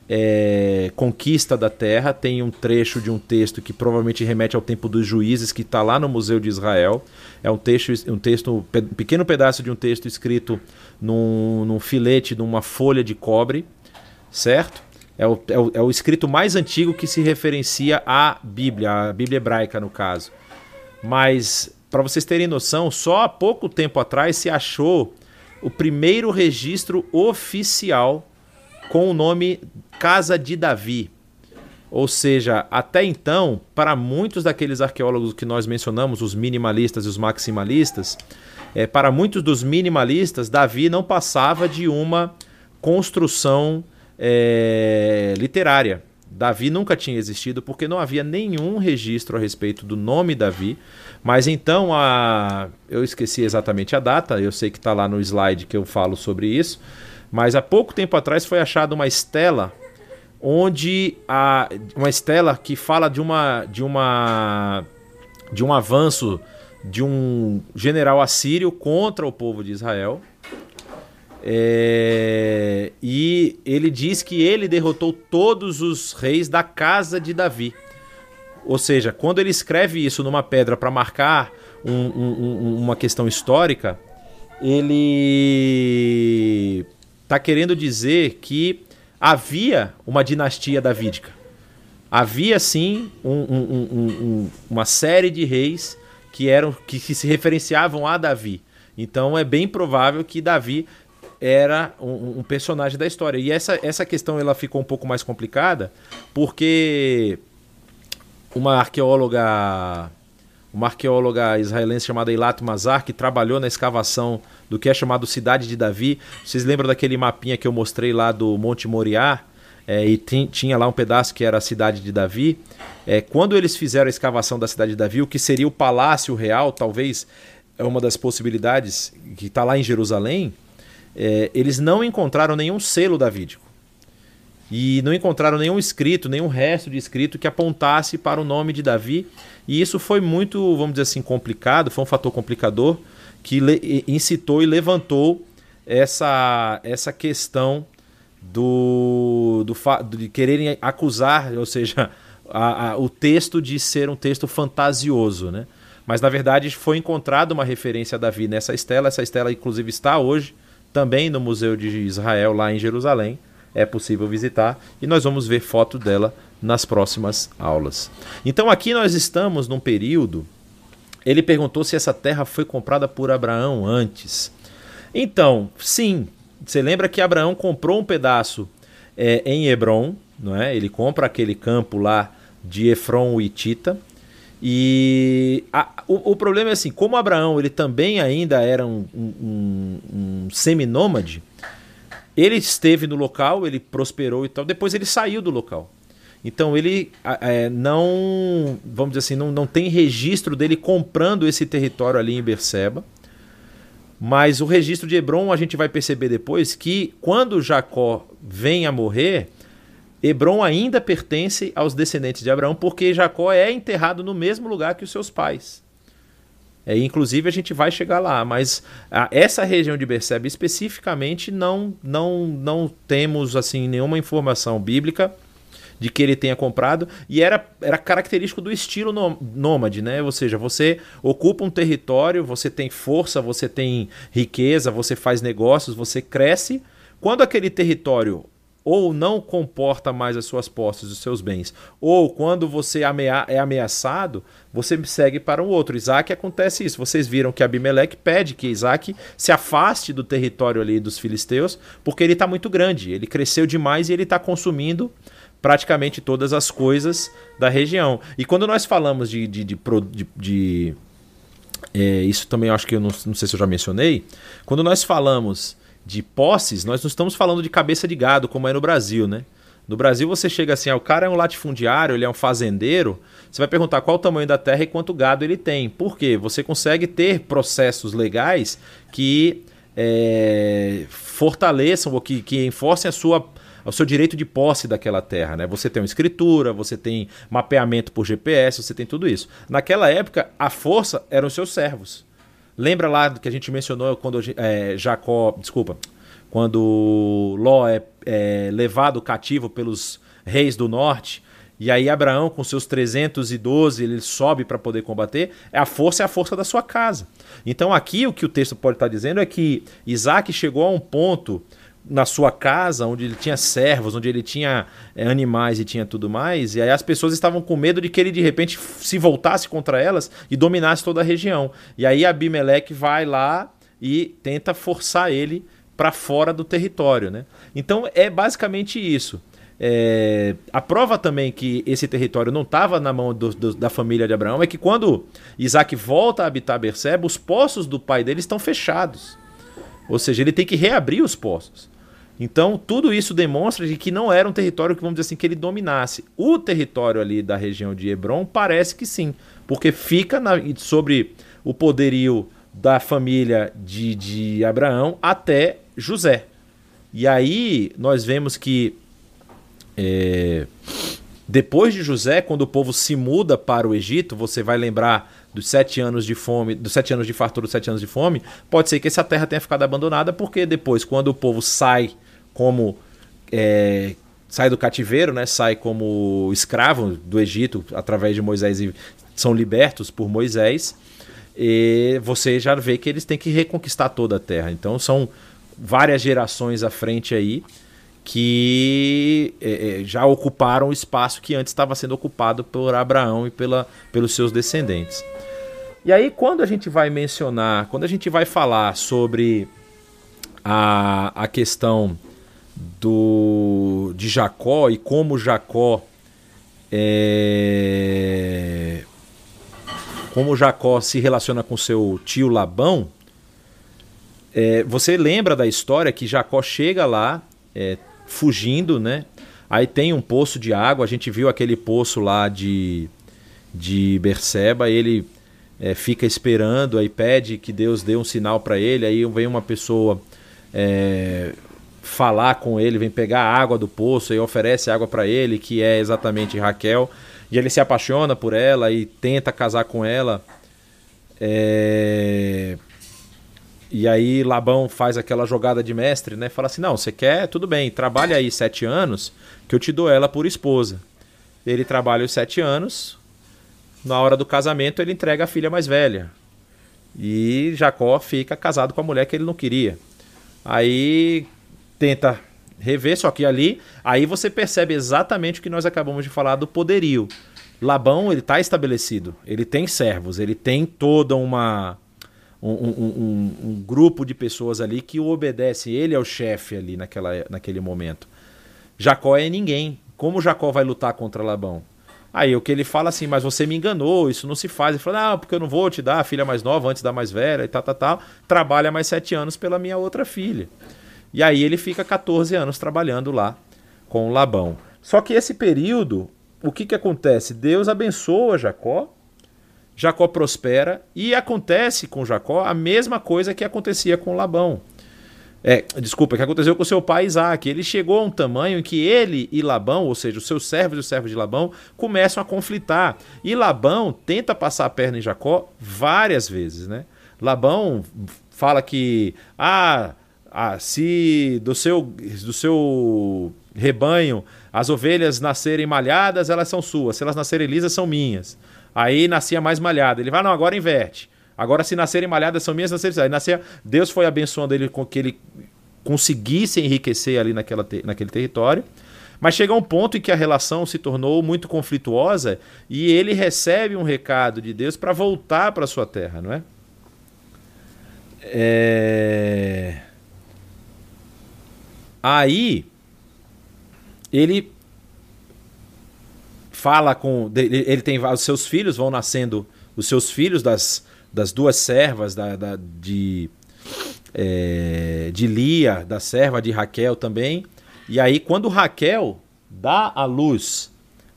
é, conquista da terra. Tem um trecho de um texto que provavelmente remete ao tempo dos juízes, que está lá no Museu de Israel. É um texto, um texto, um pequeno pedaço de um texto escrito num, num filete, numa folha de cobre, certo? É o, é o, é o escrito mais antigo que se referencia à Bíblia, a Bíblia hebraica no caso. Mas, para vocês terem noção, só há pouco tempo atrás se achou o primeiro registro oficial com o nome Casa de Davi. Ou seja, até então, para muitos daqueles arqueólogos que nós mencionamos, os minimalistas e os maximalistas, é, para muitos dos minimalistas, Davi não passava de uma construção é, literária. Davi nunca tinha existido porque não havia nenhum registro a respeito do nome Davi. Mas então a. Eu esqueci exatamente a data, eu sei que está lá no slide que eu falo sobre isso. Mas há pouco tempo atrás foi achada uma estela onde a uma estela que fala de uma de uma de um avanço de um general assírio contra o povo de Israel é, e ele diz que ele derrotou todos os reis da casa de Davi. Ou seja, quando ele escreve isso numa pedra para marcar um, um, uma questão histórica, ele está querendo dizer que havia uma dinastia davídica. Havia sim um, uma série de reis que eram que, que se referenciavam a Davi. Então é bem provável que Davi era um, um, personagem da história. E essa, essa questão ela ficou um pouco mais complicada porque uma arqueóloga uma arqueóloga israelense chamada Eilat Mazar, que trabalhou na escavação do que é chamado Cidade de Davi. Vocês lembram daquele mapinha que eu mostrei lá do Monte Moriá? É, e tinha lá um pedaço que era a Cidade de Davi. É, quando eles fizeram a escavação da Cidade de Davi, o que seria o Palácio Real, talvez é uma das possibilidades que está lá em Jerusalém, é, eles não encontraram nenhum selo davídico. E não encontraram nenhum escrito, nenhum resto de escrito que apontasse para o nome de Davi. E isso foi muito, vamos dizer assim, complicado, foi um fator complicador que incitou e levantou essa, essa questão do, do, de quererem acusar, ou seja, a, a, o texto de ser um texto fantasioso, né? Mas na verdade foi encontrada uma referência a Davi nessa estela. Essa estela, inclusive, está hoje também no Museu de Israel, lá em Jerusalém. É possível visitar e nós vamos ver foto dela nas próximas aulas. Então aqui nós estamos num período. Ele perguntou se essa terra foi comprada por Abraão antes. Então, sim. Você lembra que Abraão comprou um pedaço é, em Hebron, não é? Ele compra aquele campo lá de Efron o Itita. E a, o, o, problema é assim, como Abraão ele também ainda era um, um, um seminômade, ele esteve no local, ele prosperou e tal, depois ele saiu do local. Então ele é, não, vamos dizer assim, não, não tem registro dele comprando esse território ali em Berseba. Mas o registro de Hebron a gente vai perceber depois que quando Jacó vem a morrer, Hebron ainda pertence aos descendentes de Abraão, porque Jacó é enterrado no mesmo lugar que os seus pais. É, inclusive a gente vai chegar lá, mas a, essa região de Berseba especificamente não, não, não temos assim nenhuma informação bíblica de que ele tenha comprado e era, era característico do estilo nômade, né? Ou seja, você ocupa um território, você tem força, você tem riqueza, você faz negócios, você cresce. Quando aquele território ou não comporta mais as suas posses, os seus bens, ou quando você é ameaçado, você segue para um outro. Isaac acontece isso. Vocês viram que Abimeleque pede que Isaac se afaste do território ali dos filisteus, porque ele está muito grande, ele cresceu demais e ele está consumindo praticamente todas as coisas da região. E quando nós falamos de, de, de, de, de é, isso também acho que eu não, não sei se eu já mencionei, quando nós falamos de posses, nós não estamos falando de cabeça de gado, como é no Brasil, né? No Brasil você chega assim, ah, o cara é um latifundiário, ele é um fazendeiro, você vai perguntar qual o tamanho da terra e quanto gado ele tem. Por quê? Você consegue ter processos legais que é, fortaleçam ou que, que enforcem a sua, o seu direito de posse daquela terra. Né? Você tem uma escritura, você tem mapeamento por GPS, você tem tudo isso. Naquela época, a força eram os seus servos. Lembra lá do que a gente mencionou quando é, Jacó, desculpa, quando Ló é, é levado cativo pelos reis do norte, e aí Abraão, com seus 312, ele sobe para poder combater. A força é a força da sua casa. Então aqui o que o texto pode estar dizendo é que Isaac chegou a um ponto na sua casa, onde ele tinha servos, onde ele tinha é, animais e tinha tudo mais, e aí as pessoas estavam com medo de que ele de repente se voltasse contra elas e dominasse toda a região. E aí Abimeleque vai lá e tenta forçar ele para fora do território. Né? Então é basicamente isso. É, a prova também que esse território não estava na mão do, do, da família de Abraão é que quando Isaac volta a habitar Berseba, os poços do pai dele estão fechados. Ou seja, ele tem que reabrir os poços. Então, tudo isso demonstra de que não era um território que, vamos dizer assim, que ele dominasse. O território ali da região de Hebron parece que sim, porque fica na, sobre o poderio da família de, de Abraão até José. E aí nós vemos que é, depois de José, quando o povo se muda para o Egito, você vai lembrar dos sete anos de fome, dos sete anos de fartura, dos sete anos de fome, pode ser que essa terra tenha ficado abandonada, porque depois, quando o povo sai como é, sai do cativeiro, né, sai como escravo do Egito através de Moisés e são libertos por Moisés, e você já vê que eles têm que reconquistar toda a terra. Então são várias gerações à frente aí que é, é já ocuparam o espaço que antes estava sendo ocupado por Abraão e pela, pelos seus descendentes. E aí, quando a gente vai mencionar, quando a gente vai falar sobre a, a questão do, de Jacó e como Jacó é, como Jacó se relaciona com seu tio Labão, é, você lembra da história que Jacó chega lá é, fugindo, né? Aí tem um poço de água, a gente viu aquele poço lá de, de Berseba, ele é, fica esperando, aí pede que Deus dê um sinal para ele, aí vem uma pessoa é, falar com ele, vem pegar a água do poço e oferece água para ele, que é exatamente Raquel, e ele se apaixona por ela e tenta casar com ela. É... E aí Labão faz aquela jogada de mestre, né? Fala assim: não, você quer, tudo bem, trabalha aí sete anos, que eu te dou ela por esposa. Ele trabalha os sete anos, na hora do casamento ele entrega a filha mais velha. E Jacó fica casado com a mulher que ele não queria. Aí tenta rever, só que ali, aí você percebe exatamente o que nós acabamos de falar do poderio. Labão, ele está estabelecido, ele tem servos, ele tem toda uma um, um, um, um, grupo de pessoas ali que o obedece, ele é o chefe ali naquela, naquele momento. Jacó é ninguém. Como Jacó vai lutar contra Labão? Aí o que ele fala assim, mas você me enganou, isso não se faz. Ele fala, não, porque eu não vou te dar a filha mais nova antes da mais velha e tal, tal, tal. Trabalha mais sete anos pela minha outra filha. E aí ele fica 14 anos trabalhando lá com Labão. Só que esse período, o que, que acontece? Deus abençoa Jacó, Jacó prospera e acontece com Jacó a mesma coisa que acontecia com Labão. É, desculpa, que aconteceu com seu pai Isaac. Ele chegou a um tamanho em que ele e Labão, ou seja, os seus servos e os servos de Labão, começam a conflitar. E Labão tenta passar a perna em Jacó várias vezes, né? Labão fala que ah, ah, se do seu, do seu rebanho as ovelhas nascerem malhadas, elas são suas. Se elas nascerem lisas, são minhas. Aí nascia mais malhada. Ele vai, não, agora inverte. Agora, se nascerem malhadas, são minhas, nascerem. Aí nascia, Deus foi abençoando ele com que ele conseguisse enriquecer ali naquela, naquele território. Mas chega um ponto em que a relação se tornou muito conflituosa e ele recebe um recado de Deus para voltar para sua terra, não é? É... Aí ele fala com. Ele tem os seus filhos, vão nascendo os seus filhos das, das duas servas da, da de, é, de Lia, da serva de Raquel também. E aí, quando Raquel dá a luz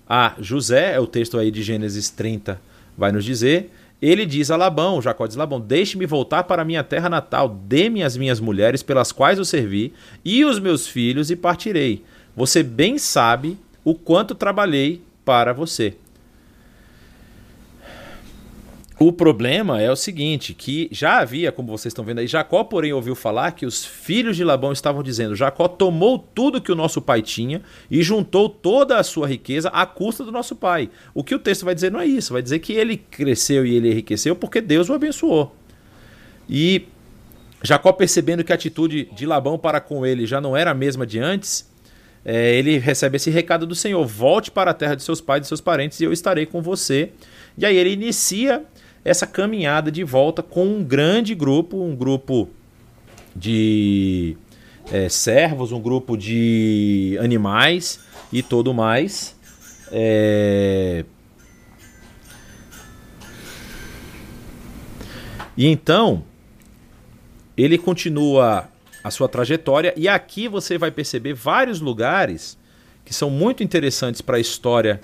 a José, é o texto aí de Gênesis 30, vai nos dizer. Ele diz a Labão, Jacó diz a Labão: Deixe-me voltar para minha terra natal, dê-me as minhas mulheres pelas quais eu servi, e os meus filhos, e partirei. Você bem sabe o quanto trabalhei para você. O problema é o seguinte, que já havia, como vocês estão vendo aí, Jacó, porém, ouviu falar que os filhos de Labão estavam dizendo: Jacó tomou tudo que o nosso pai tinha e juntou toda a sua riqueza à custa do nosso pai. O que o texto vai dizer não é isso, vai dizer que ele cresceu e ele enriqueceu porque Deus o abençoou. E Jacó, percebendo que a atitude de Labão para com ele já não era a mesma de antes, é, ele recebe esse recado do Senhor: volte para a terra de seus pais e seus parentes e eu estarei com você. E aí ele inicia essa caminhada de volta com um grande grupo, um grupo de é, servos, um grupo de animais e tudo mais. É... E então ele continua a sua trajetória. E aqui você vai perceber vários lugares que são muito interessantes para a história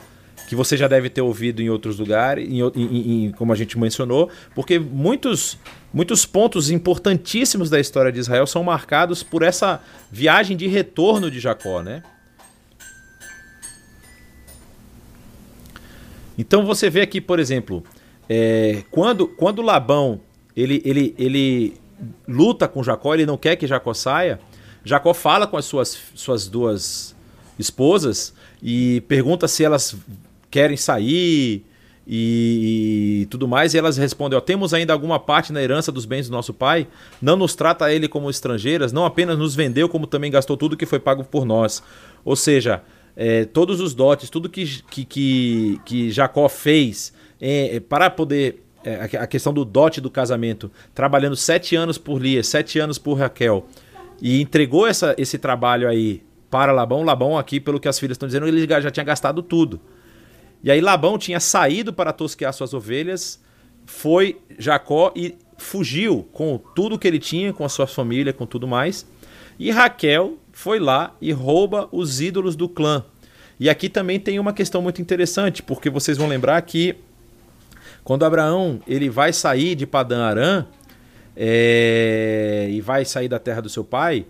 que você já deve ter ouvido em outros lugares, em, em, em, como a gente mencionou, porque muitos, muitos pontos importantíssimos da história de Israel são marcados por essa viagem de retorno de Jacó, né? Então você vê aqui, por exemplo, é, quando, quando Labão ele, ele, ele luta com Jacó, ele não quer que Jacó saia. Jacó fala com as suas, suas duas esposas e pergunta se elas querem sair e, e, tudo mais, e elas respondem: ó, temos ainda alguma parte na herança dos bens do nosso pai, não nos trata ele como estrangeiras, não apenas nos vendeu, como também gastou tudo que foi pago por nós. Ou seja, é, todos os dotes, tudo que, que, que, que Jacó fez é, para poder é, a questão do dote do casamento, trabalhando sete anos por Lia, sete anos por Raquel, e entregou essa, esse trabalho aí para Labão. Labão, aqui, pelo que as filhas estão dizendo, ele já tinha gastado tudo. E aí Labão tinha saído para tosquear suas ovelhas, foi Jacó e fugiu com tudo que ele tinha, com a sua família, com tudo mais. E Raquel foi lá e rouba os ídolos do clã. E aqui também tem uma questão muito interessante, porque vocês vão lembrar que quando Abraão ele vai sair de Padã Arã é, e vai sair da terra do seu pai,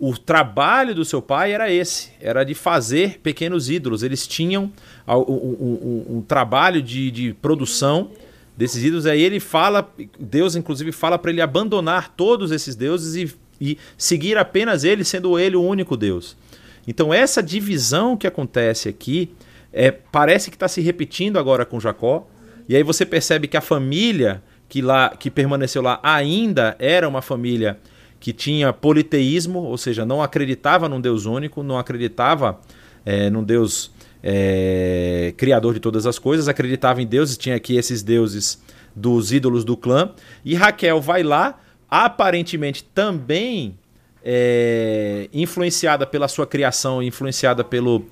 o trabalho do seu pai era esse, era de fazer pequenos ídolos. Eles tinham um, um, um, um trabalho de, de produção desses ídolos. Aí ele fala, Deus inclusive fala para ele abandonar todos esses deuses e, e seguir apenas ele, sendo ele o único Deus. Então essa divisão que acontece aqui é, parece que está se repetindo agora com Jacó. E aí você percebe que a família que lá que permaneceu lá ainda era uma família que tinha politeísmo, ou seja, não acreditava num Deus único, não acreditava é, num Deus é, criador de todas as coisas, acreditava em deuses, tinha aqui esses deuses dos ídolos do clã. E Raquel vai lá, aparentemente também é, influenciada pela sua criação, influenciada pelo,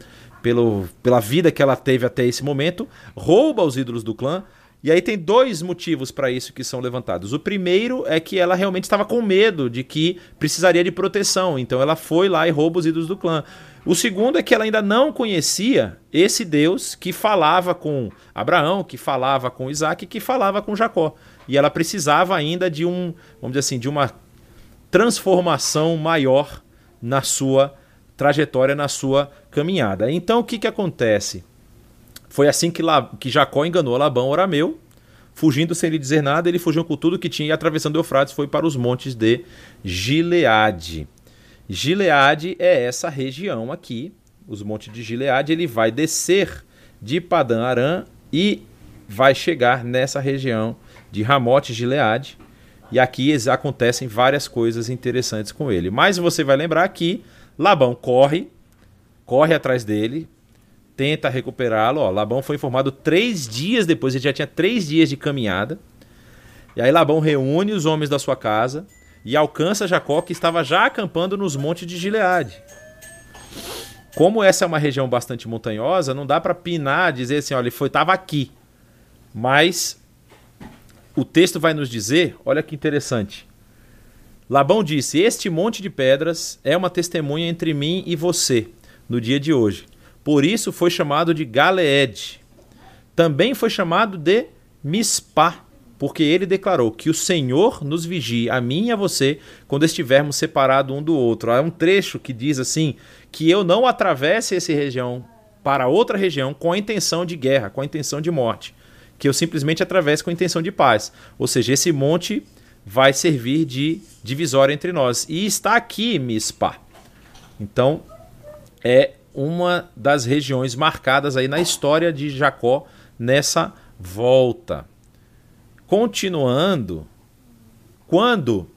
pelo, pela vida que ela teve até esse momento, rouba os ídolos do clã. E aí tem dois motivos para isso que são levantados. O primeiro é que ela realmente estava com medo de que precisaria de proteção, então ela foi lá e rouba os ídolos do clã. O segundo é que ela ainda não conhecia esse Deus que falava com Abraão, que falava com Isaac, que falava com Jacó. E ela precisava ainda de um, vamos dizer assim, de uma transformação maior na sua trajetória, na sua caminhada. Então o que, que acontece? Foi assim que, La, que Jacó enganou Labão Orameu, fugindo sem lhe dizer nada, ele fugiu com tudo que tinha e atravessando o Eufrates foi para os montes de Gileade. Gileade é essa região aqui, os montes de Gileade, ele vai descer de Padã Arã e vai chegar nessa região de Ramote Gileade, e aqui acontecem várias coisas interessantes com ele. Mas você vai lembrar que Labão corre, corre atrás dele, tenta recuperá-lo. Labão foi informado três dias depois, ele já tinha três dias de caminhada. E aí Labão reúne os homens da sua casa e alcança Jacó, que estava já acampando nos montes de Gileade. Como essa é uma região bastante montanhosa, não dá para pinar, dizer assim, olha, ele foi, estava aqui. Mas o texto vai nos dizer, olha que interessante. Labão disse: Este monte de pedras é uma testemunha entre mim e você no dia de hoje. Por isso foi chamado de Galeed. Também foi chamado de Mispá, porque ele declarou que o Senhor nos vigie, a mim e a você, quando estivermos separados um do outro. Há um trecho que diz assim: que eu não atravesse essa região para outra região com a intenção de guerra, com a intenção de morte que eu simplesmente atravesse com a intenção de paz. Ou seja, esse monte vai servir de divisória entre nós. E está aqui Mispa. Então, é uma das regiões marcadas aí na história de Jacó nessa volta. Continuando, quando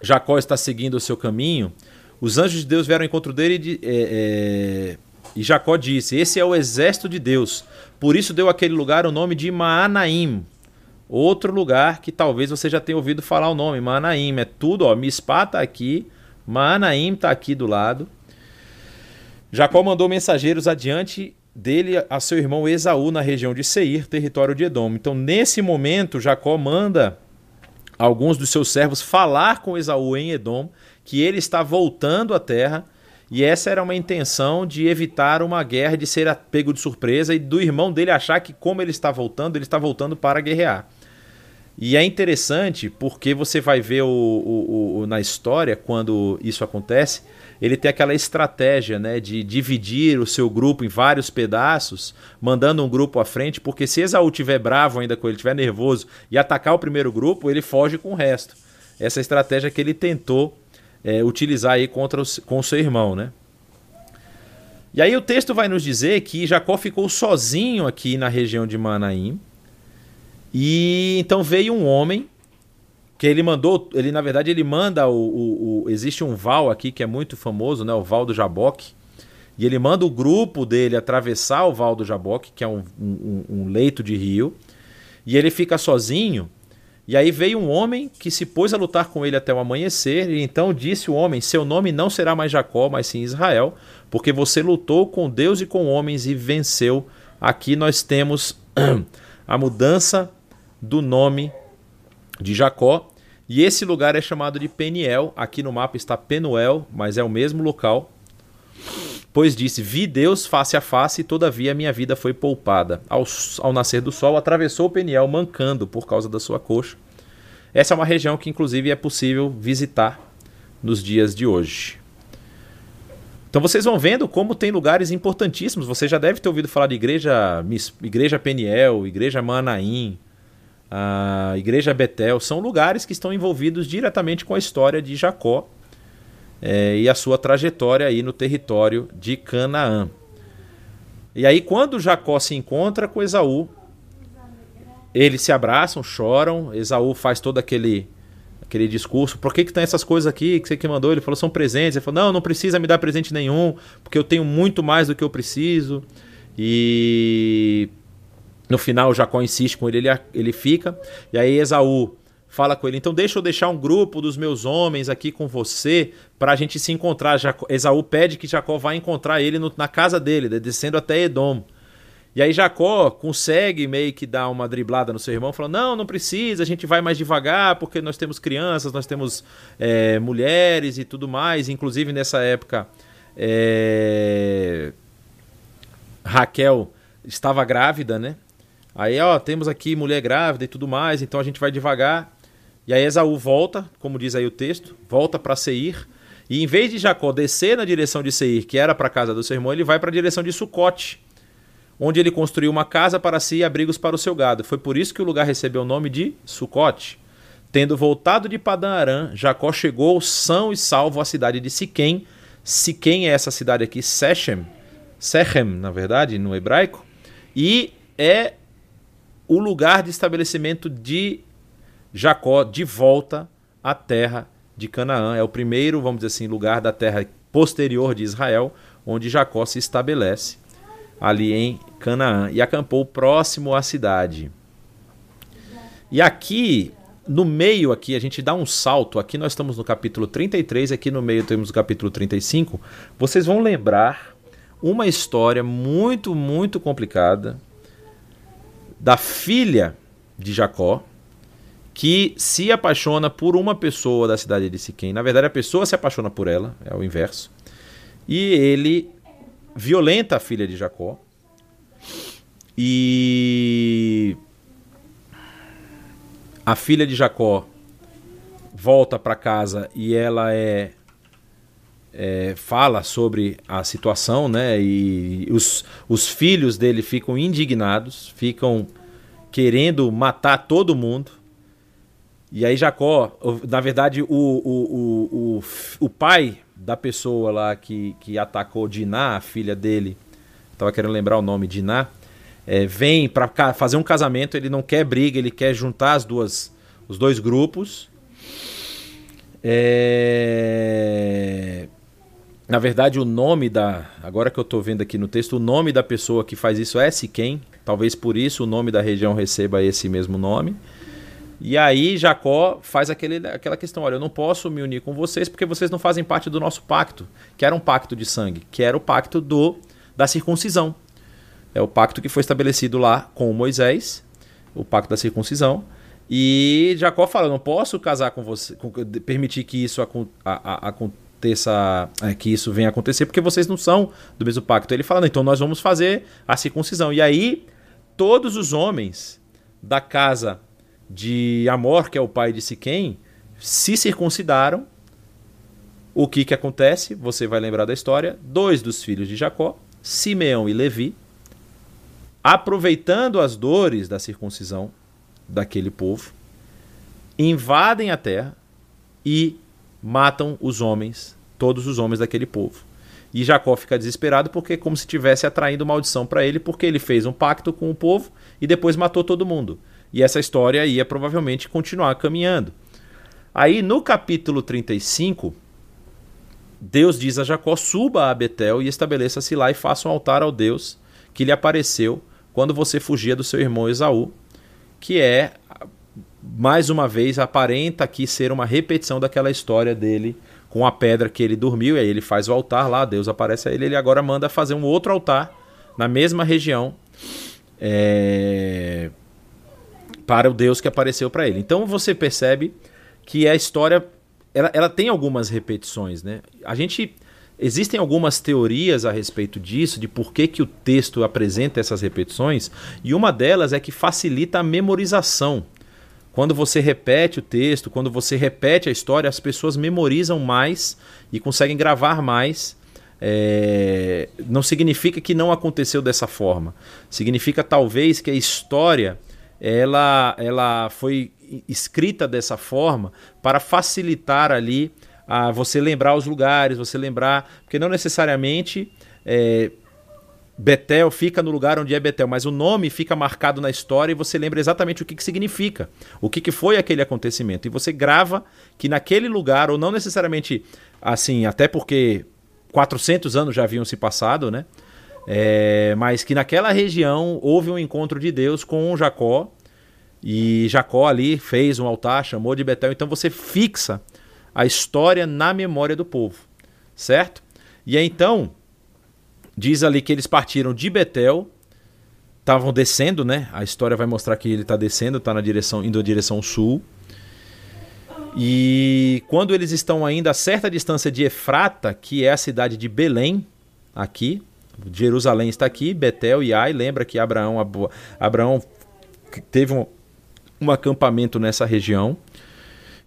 Jacó está seguindo o seu caminho, os anjos de Deus vieram ao encontro dele e, é, é, e Jacó disse: Esse é o exército de Deus. Por isso deu aquele lugar o nome de Maanaim. Outro lugar que talvez você já tenha ouvido falar o nome, Maanaim. É tudo, ó. Mispá está aqui, Maanaim está aqui do lado. Jacó mandou mensageiros adiante dele a seu irmão Esaú na região de Seir, território de Edom. Então, nesse momento, Jacó manda alguns dos seus servos falar com Esaú em Edom que ele está voltando à terra e essa era uma intenção de evitar uma guerra, de ser pego de surpresa e do irmão dele achar que, como ele está voltando, ele está voltando para guerrear. E é interessante porque você vai ver o, o, o, na história, quando isso acontece, ele tem aquela estratégia né, de dividir o seu grupo em vários pedaços, mandando um grupo à frente, porque se Esaú estiver bravo ainda com ele, estiver nervoso e atacar o primeiro grupo, ele foge com o resto. Essa é estratégia que ele tentou é, utilizar aí contra o, com o seu irmão, né? E aí o texto vai nos dizer que Jacó ficou sozinho aqui na região de Manaim. E então veio um homem que ele mandou, ele na verdade ele manda o, o, o, existe um val aqui que é muito famoso, né, o val do Jaboque. E ele manda o grupo dele atravessar o val do Jaboque, que é um, um, um leito de rio. E ele fica sozinho e aí veio um homem que se pôs a lutar com ele até o amanhecer, e então disse o homem: Seu nome não será mais Jacó, mas sim Israel, porque você lutou com Deus e com homens e venceu. Aqui nós temos a mudança do nome de Jacó. E esse lugar é chamado de Peniel. Aqui no mapa está Penuel, mas é o mesmo local. Pois disse: Vi Deus face a face, e todavia minha vida foi poupada. Ao, ao nascer do sol, atravessou Peniel, mancando por causa da sua coxa. Essa é uma região que, inclusive, é possível visitar nos dias de hoje. Então vocês vão vendo como tem lugares importantíssimos. Você já deve ter ouvido falar de igreja, igreja Peniel, igreja Manaim, a igreja Betel. São lugares que estão envolvidos diretamente com a história de Jacó é, e a sua trajetória aí no território de Canaã. E aí, quando Jacó se encontra com Esaú, eles se abraçam, choram. Esaú faz todo aquele aquele discurso. Por que que tem essas coisas aqui que você que mandou? Ele falou são presentes. Ele falou não, não precisa me dar presente nenhum, porque eu tenho muito mais do que eu preciso. E no final Jacó insiste com ele, ele, ele fica. E aí Esaú fala com ele: então deixa eu deixar um grupo dos meus homens aqui com você para a gente se encontrar. Jacó, Esaú pede que Jacó vá encontrar ele no, na casa dele, descendo até Edom. E aí Jacó consegue meio que dar uma driblada no seu irmão, falando: não, não precisa, a gente vai mais devagar, porque nós temos crianças, nós temos é, mulheres e tudo mais. Inclusive nessa época, é... Raquel estava grávida, né? Aí, ó, temos aqui mulher grávida e tudo mais, então a gente vai devagar. E aí Esaú volta, como diz aí o texto, volta para Seir. E em vez de Jacó descer na direção de Seir, que era para a casa do seu irmão, ele vai para a direção de Sucote, onde ele construiu uma casa para si e abrigos para o seu gado. Foi por isso que o lugar recebeu o nome de Sucote. Tendo voltado de Padã Arã, Jacó chegou são e salvo à cidade de Siquém. Siquém é essa cidade aqui, Sechem, Sechem, na verdade, no hebraico, e é o lugar de estabelecimento de Jacó de volta à terra de Canaã. É o primeiro, vamos dizer assim, lugar da terra posterior de Israel, onde Jacó se estabelece ali em Canaã e acampou próximo à cidade. E aqui, no meio aqui, a gente dá um salto. Aqui nós estamos no capítulo 33, aqui no meio temos o capítulo 35. Vocês vão lembrar uma história muito, muito complicada da filha de Jacó, que se apaixona por uma pessoa da cidade de Siquém. Na verdade, a pessoa se apaixona por ela, é o inverso. E ele violenta a filha de Jacó. E a filha de Jacó volta para casa e ela é, é, fala sobre a situação, né? E os, os filhos dele ficam indignados, ficam querendo matar todo mundo. E aí Jacó, na verdade, o, o, o, o, pai da pessoa lá que, que atacou Diná, a filha dele, estava querendo lembrar o nome, Diná, é, vem para fazer um casamento, ele não quer briga, ele quer juntar as duas, os dois grupos. É... Na verdade, o nome da. Agora que eu estou vendo aqui no texto, o nome da pessoa que faz isso é Siquém. Talvez por isso o nome da região receba esse mesmo nome. E aí Jacó faz aquele, aquela questão: olha, eu não posso me unir com vocês porque vocês não fazem parte do nosso pacto, que era um pacto de sangue, que era o pacto do da circuncisão. É o pacto que foi estabelecido lá com Moisés, o pacto da circuncisão. E Jacó fala: não posso casar com você, com, permitir que isso aconteça, é, que isso venha acontecer, porque vocês não são do mesmo pacto. Ele fala: então nós vamos fazer a circuncisão. E aí todos os homens da casa de Amor, que é o pai de Siquém, se circuncidaram. O que, que acontece? Você vai lembrar da história. Dois dos filhos de Jacó, Simeão e Levi, aproveitando as dores da circuncisão daquele povo, invadem a terra e matam os homens, todos os homens daquele povo. E Jacó fica desesperado porque é como se estivesse atraindo maldição para ele, porque ele fez um pacto com o povo e depois matou todo mundo. E essa história ia provavelmente continuar caminhando. Aí no capítulo 35, Deus diz a Jacó: suba a Betel e estabeleça-se lá e faça um altar ao Deus que lhe apareceu quando você fugia do seu irmão Esaú, que é, mais uma vez, aparenta aqui ser uma repetição daquela história dele com a pedra que ele dormiu, e aí ele faz o altar lá, Deus aparece a ele, ele agora manda fazer um outro altar na mesma região. É para o Deus que apareceu para ele. Então você percebe que a história ela, ela tem algumas repetições, né? A gente Existem algumas teorias a respeito disso, de por que, que o texto apresenta essas repetições, e uma delas é que facilita a memorização. Quando você repete o texto, quando você repete a história, as pessoas memorizam mais e conseguem gravar mais. É... Não significa que não aconteceu dessa forma. Significa talvez que a história ela, ela foi escrita dessa forma para facilitar ali a você lembrar os lugares, você lembrar, porque não necessariamente é, Betel fica no lugar onde é Betel, mas o nome fica marcado na história e você lembra exatamente o que, que significa, o que, que foi aquele acontecimento. E você grava que naquele lugar, ou não necessariamente assim, até porque 400 anos já haviam se passado, né? É, mas que naquela região houve um encontro de Deus com Jacó e Jacó ali fez um altar, chamou de Betel. Então você fixa a história na memória do povo, certo? E aí, então, diz ali que eles partiram de Betel, estavam descendo, né? A história vai mostrar que ele está descendo, está na direção, indo na direção sul. E quando eles estão ainda a certa distância de Efrata, que é a cidade de Belém, aqui, Jerusalém está aqui, Betel e Ai, lembra que Abraão, Abraão teve um, um acampamento nessa região.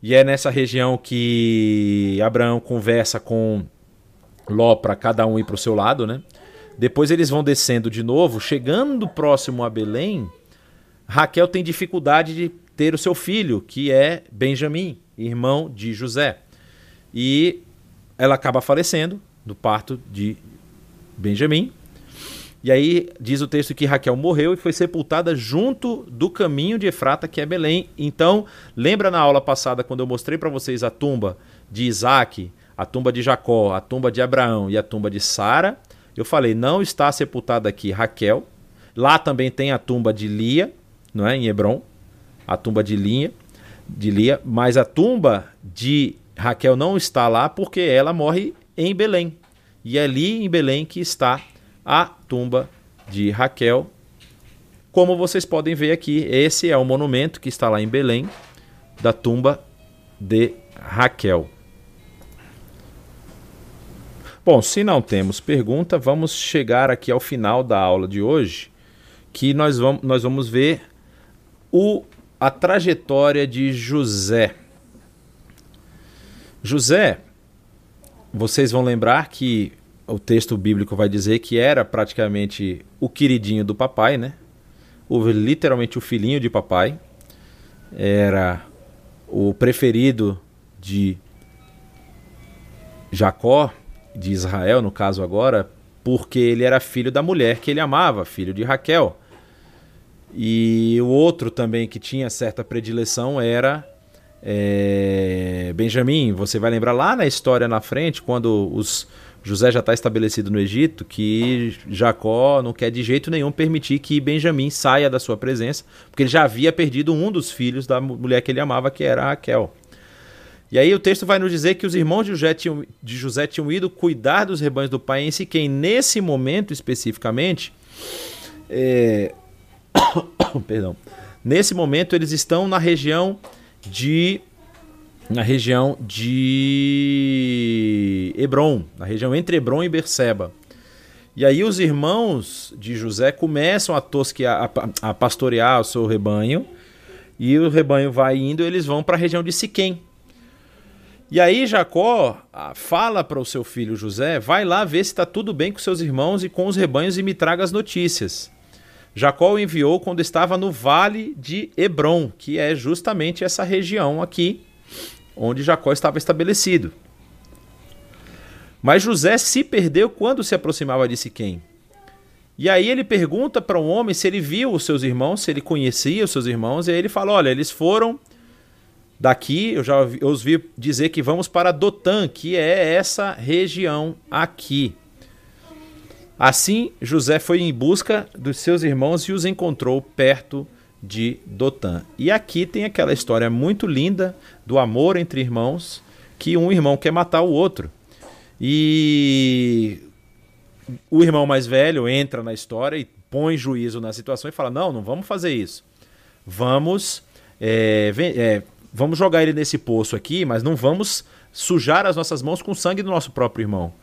E é nessa região que Abraão conversa com Ló para cada um ir para o seu lado, né? Depois eles vão descendo de novo, chegando próximo a Belém, Raquel tem dificuldade de ter o seu filho, que é Benjamim, irmão de José. E ela acaba falecendo do parto de Benjamim. E aí diz o texto que Raquel morreu e foi sepultada junto do caminho de Efrata, que é Belém. Então, lembra na aula passada quando eu mostrei para vocês a tumba de Isaac, a tumba de Jacó, a tumba de Abraão e a tumba de Sara? Eu falei, não está sepultada aqui Raquel. Lá também tem a tumba de Lia, não é? Em Hebron, a tumba de Lia, de Lia, mas a tumba de Raquel não está lá porque ela morre em Belém. E é ali em Belém que está a tumba de Raquel. Como vocês podem ver aqui, esse é o monumento que está lá em Belém, da tumba de Raquel. Bom, se não temos pergunta, vamos chegar aqui ao final da aula de hoje, que nós vamos, nós vamos ver o, a trajetória de José. José, vocês vão lembrar que o texto bíblico vai dizer que era praticamente o queridinho do papai, né? O, literalmente o filhinho de papai. Era o preferido de Jacó, de Israel, no caso agora, porque ele era filho da mulher que ele amava, filho de Raquel. E o outro também que tinha certa predileção era é, Benjamim. Você vai lembrar lá na história na frente, quando os José já está estabelecido no Egito que Jacó não quer de jeito nenhum permitir que Benjamim saia da sua presença, porque ele já havia perdido um dos filhos da mulher que ele amava, que era Raquel. E aí o texto vai nos dizer que os irmãos de José tinham, de José tinham ido cuidar dos rebanhos do pai em Siquém. Nesse momento especificamente, é... perdão, nesse momento eles estão na região de na região de Hebron, na região entre Hebron e Berseba. E aí os irmãos de José começam a tosquear, a, a pastorear o seu rebanho, e o rebanho vai indo, eles vão para a região de Siquém. E aí Jacó ah, fala para o seu filho José, vai lá ver se está tudo bem com seus irmãos e com os rebanhos e me traga as notícias. Jacó o enviou quando estava no vale de Hebron, que é justamente essa região aqui onde Jacó estava estabelecido. Mas José se perdeu quando se aproximava de Siquém. E aí ele pergunta para um homem se ele viu os seus irmãos, se ele conhecia os seus irmãos, e aí ele fala: Olha, eles foram daqui, eu já eu ouvi dizer que vamos para Dotã, que é essa região aqui. Assim, José foi em busca dos seus irmãos e os encontrou perto de Dotã. E aqui tem aquela história muito linda do amor entre irmãos, que um irmão quer matar o outro. E o irmão mais velho entra na história e põe juízo na situação e fala: Não, não vamos fazer isso. vamos, é, é, vamos jogar ele nesse poço aqui, mas não vamos sujar as nossas mãos com o sangue do nosso próprio irmão.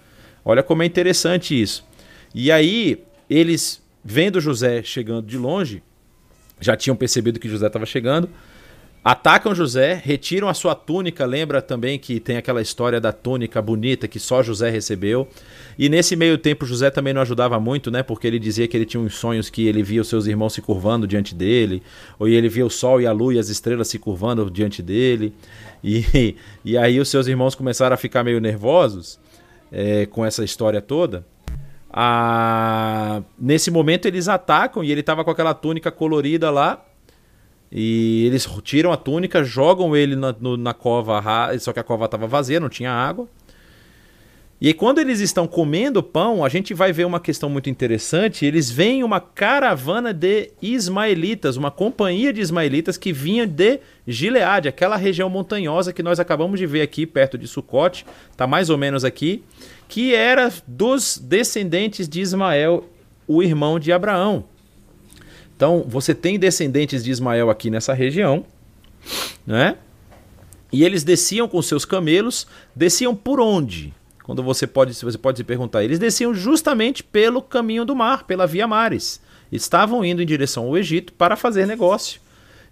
Olha como é interessante isso. E aí, eles, vendo José chegando de longe, já tinham percebido que José estava chegando, atacam José, retiram a sua túnica. Lembra também que tem aquela história da túnica bonita que só José recebeu. E nesse meio tempo, José também não ajudava muito, né? Porque ele dizia que ele tinha uns sonhos que ele via os seus irmãos se curvando diante dele, ou ele via o sol e a lua e as estrelas se curvando diante dele. E, e aí os seus irmãos começaram a ficar meio nervosos é, com essa história toda. Ah, nesse momento eles atacam e ele estava com aquela túnica colorida lá. E eles tiram a túnica, jogam ele na, no, na cova, só que a cova estava vazia, não tinha água. E aí, quando eles estão comendo pão, a gente vai ver uma questão muito interessante. Eles veem uma caravana de ismaelitas, uma companhia de ismaelitas que vinha de Gileade, aquela região montanhosa que nós acabamos de ver aqui perto de Sucote, está mais ou menos aqui, que era dos descendentes de Ismael, o irmão de Abraão. Então, você tem descendentes de Ismael aqui nessa região, né? E eles desciam com seus camelos, desciam por onde? Quando você pode, você pode se perguntar, eles desciam justamente pelo caminho do mar, pela via mares. Estavam indo em direção ao Egito para fazer negócio.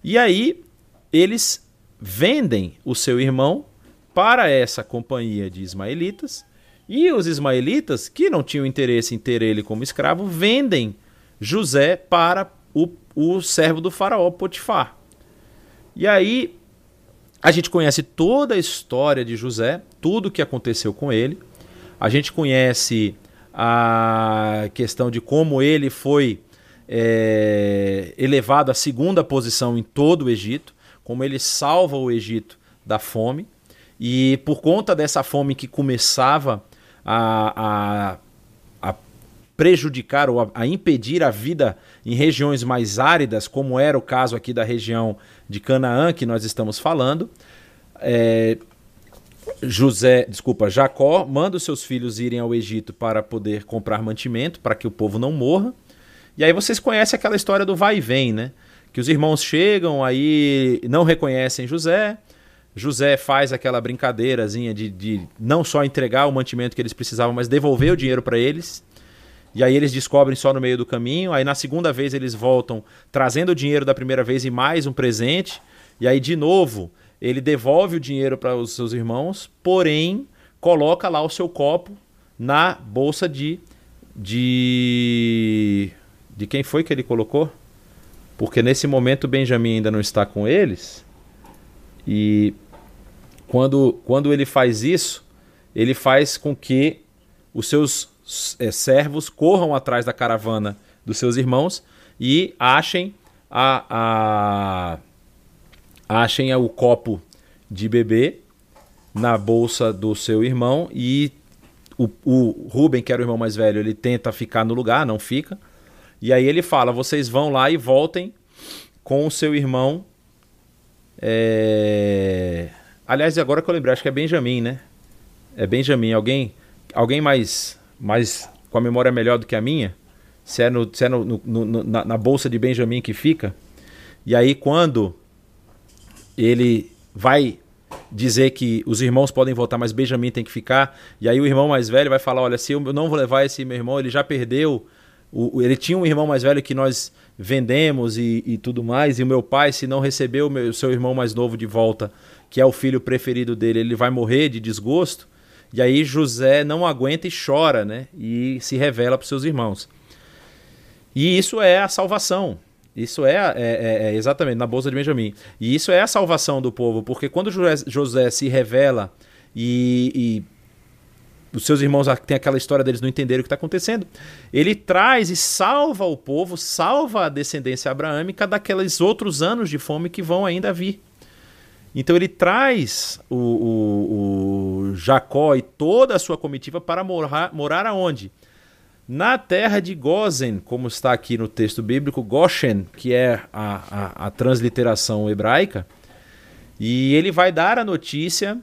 E aí eles vendem o seu irmão para essa companhia de ismaelitas, e os ismaelitas, que não tinham interesse em ter ele como escravo, vendem José para o servo do faraó Potifar. E aí a gente conhece toda a história de José, tudo o que aconteceu com ele. A gente conhece a questão de como ele foi é, elevado à segunda posição em todo o Egito, como ele salva o Egito da fome. E por conta dessa fome que começava a, a, prejudicar ou a, a, impedir a vida em regiões mais áridas, como era o caso aqui da região de Canaã que nós estamos falando. É, José, desculpa, Jacó manda os seus filhos irem ao Egito para poder comprar mantimento, para que o povo não morra. E aí vocês conhecem aquela história do vai e vem, né? Que os irmãos chegam, aí não reconhecem José. José faz aquela brincadeirazinha de, de não só entregar o mantimento que eles precisavam, mas devolver o dinheiro para eles. E aí eles descobrem só no meio do caminho. Aí na segunda vez eles voltam trazendo o dinheiro da primeira vez e mais um presente. E aí de novo ele devolve o dinheiro para os seus irmãos, porém coloca lá o seu copo na bolsa de de de quem foi que ele colocou? Porque nesse momento Benjamin ainda não está com eles. E quando, quando ele faz isso, ele faz com que os seus é, servos corram atrás da caravana dos seus irmãos e achem a, a achem o copo de bebê na bolsa do seu irmão e o, o Ruben, que era o irmão mais velho, ele tenta ficar no lugar, não fica. E aí ele fala: vocês vão lá e voltem com o seu irmão. É... Aliás, agora que eu lembrei, acho que é Benjamin, né? É Benjamin. Alguém, alguém mais, mais com a memória melhor do que a minha? Se é, no, se é no, no, no na, na bolsa de Benjamin que fica. E aí, quando ele vai dizer que os irmãos podem voltar, mas Benjamin tem que ficar. E aí o irmão mais velho vai falar: olha, se eu não vou levar esse meu irmão, ele já perdeu. O, ele tinha um irmão mais velho que nós vendemos e, e tudo mais. E o meu pai, se não recebeu o, meu, o seu irmão mais novo de volta, que é o filho preferido dele, ele vai morrer de desgosto. E aí José não aguenta e chora, né? E se revela para seus irmãos. E isso é a salvação. Isso é, é, é, é, exatamente na bolsa de Benjamim. E isso é a salvação do povo, porque quando José, José se revela e, e, os seus irmãos têm aquela história deles não entenderem o que está acontecendo, ele traz e salva o povo, salva a descendência abraâmica daqueles outros anos de fome que vão ainda vir. Então ele traz o, o, o Jacó e toda a sua comitiva para morar, morar aonde? na terra de Gozen, como está aqui no texto bíblico, Goshen, que é a, a, a transliteração hebraica, e ele vai dar a notícia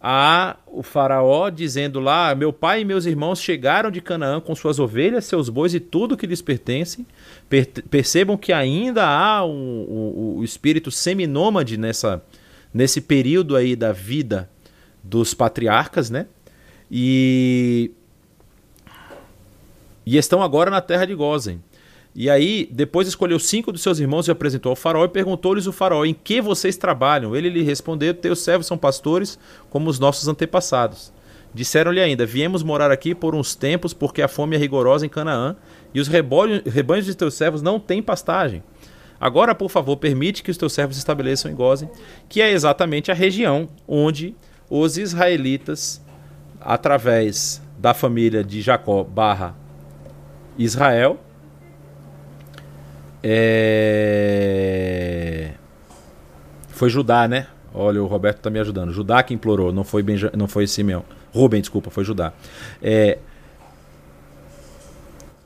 a o faraó dizendo lá: Meu pai e meus irmãos chegaram de Canaã com suas ovelhas, seus bois e tudo que lhes pertence. Per percebam que ainda há um, um, um espírito seminômade nessa, nesse período aí da vida dos patriarcas, né? E, e estão agora na terra de Gozen. E aí, depois escolheu cinco dos seus irmãos e apresentou ao faraó e perguntou-lhes o faraó, em que vocês trabalham? Ele lhe respondeu, teus servos são pastores como os nossos antepassados. Disseram-lhe ainda, viemos morar aqui por uns tempos porque a fome é rigorosa em Canaã e os rebanhos de teus servos não têm pastagem. Agora, por favor, permite que os teus servos se estabeleçam em Gozen, que é exatamente a região onde os israelitas, através da família de Jacó barra Israel, é... Foi Judá, né? Olha, o Roberto está me ajudando. Judá que implorou, não foi, Benja... não foi Simeão. Rubem, desculpa, foi Judá. É...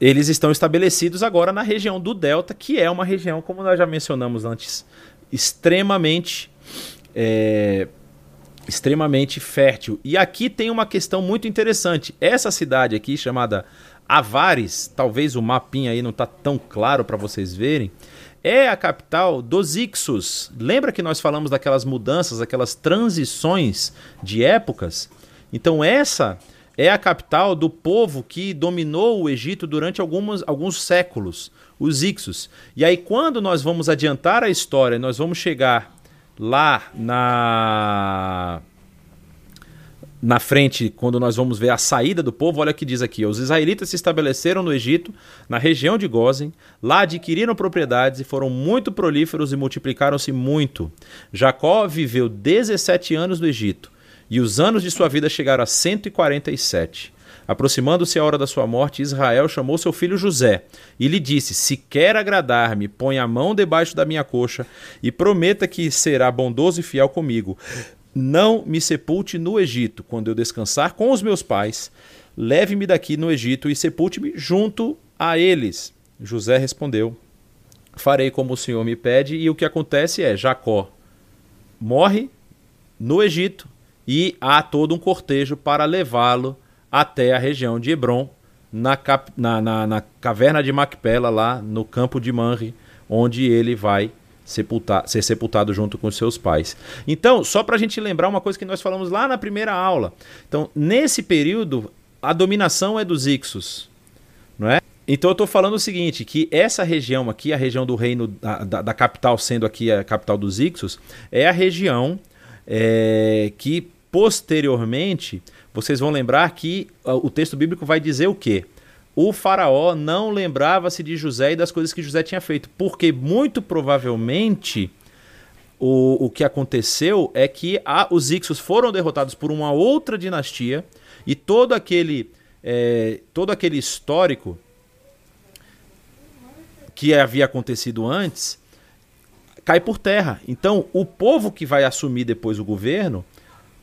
Eles estão estabelecidos agora na região do Delta, que é uma região, como nós já mencionamos antes, extremamente. É... extremamente fértil. E aqui tem uma questão muito interessante. Essa cidade aqui, chamada Avares, talvez o mapinha aí não está tão claro para vocês verem, é a capital dos Ixos. Lembra que nós falamos daquelas mudanças, aquelas transições de épocas? Então essa é a capital do povo que dominou o Egito durante algumas, alguns séculos, os Ixos. E aí quando nós vamos adiantar a história, nós vamos chegar lá na na frente, quando nós vamos ver a saída do povo, olha o que diz aqui: os israelitas se estabeleceram no Egito, na região de Gozen, lá adquiriram propriedades e foram muito prolíferos e multiplicaram-se muito. Jacó viveu 17 anos no Egito, e os anos de sua vida chegaram a 147. Aproximando-se a hora da sua morte, Israel chamou seu filho José e lhe disse: Se quer agradar-me, põe a mão debaixo da minha coxa e prometa que será bondoso e fiel comigo. Não me sepulte no Egito, quando eu descansar com os meus pais. Leve-me daqui no Egito e sepulte-me junto a eles. José respondeu: Farei como o Senhor me pede. E o que acontece é: Jacó morre no Egito e há todo um cortejo para levá-lo até a região de Hebron, na, cap, na, na, na, caverna de Macpela, lá no campo de Manre, onde ele vai sepultar, ser sepultado junto com seus pais. Então, só para a gente lembrar uma coisa que nós falamos lá na primeira aula. Então, nesse período, a dominação é dos Ixos, não é? Então eu estou falando o seguinte, que essa região aqui, a região do reino da, da, da capital sendo aqui a capital dos Ixos, é a região é, que posteriormente vocês vão lembrar que o texto bíblico vai dizer o quê? o faraó não lembrava-se de José e das coisas que José tinha feito, porque muito provavelmente o, o que aconteceu é que a, os Ixos foram derrotados por uma outra dinastia e todo aquele, é, todo aquele histórico que havia acontecido antes cai por terra. Então, o povo que vai assumir depois o governo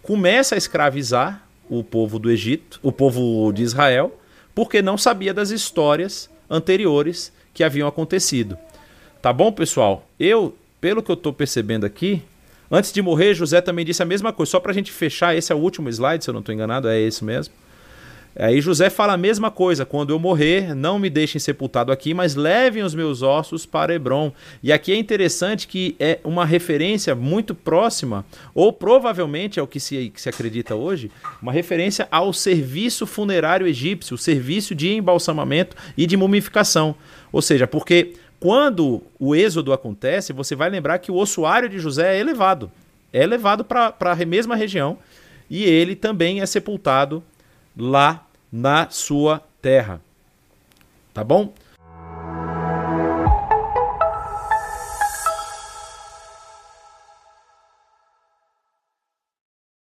começa a escravizar o povo do Egito, o povo de Israel, porque não sabia das histórias anteriores que haviam acontecido. Tá bom, pessoal? Eu, pelo que eu estou percebendo aqui, antes de morrer, José também disse a mesma coisa. Só para a gente fechar, esse é o último slide, se eu não estou enganado, é esse mesmo. Aí José fala a mesma coisa: quando eu morrer, não me deixem sepultado aqui, mas levem os meus ossos para Hebron. E aqui é interessante que é uma referência muito próxima, ou provavelmente é o que se, que se acredita hoje, uma referência ao serviço funerário egípcio, o serviço de embalsamamento e de mumificação. Ou seja, porque quando o êxodo acontece, você vai lembrar que o ossuário de José é elevado. É levado para a mesma região e ele também é sepultado lá na sua terra. Tá bom?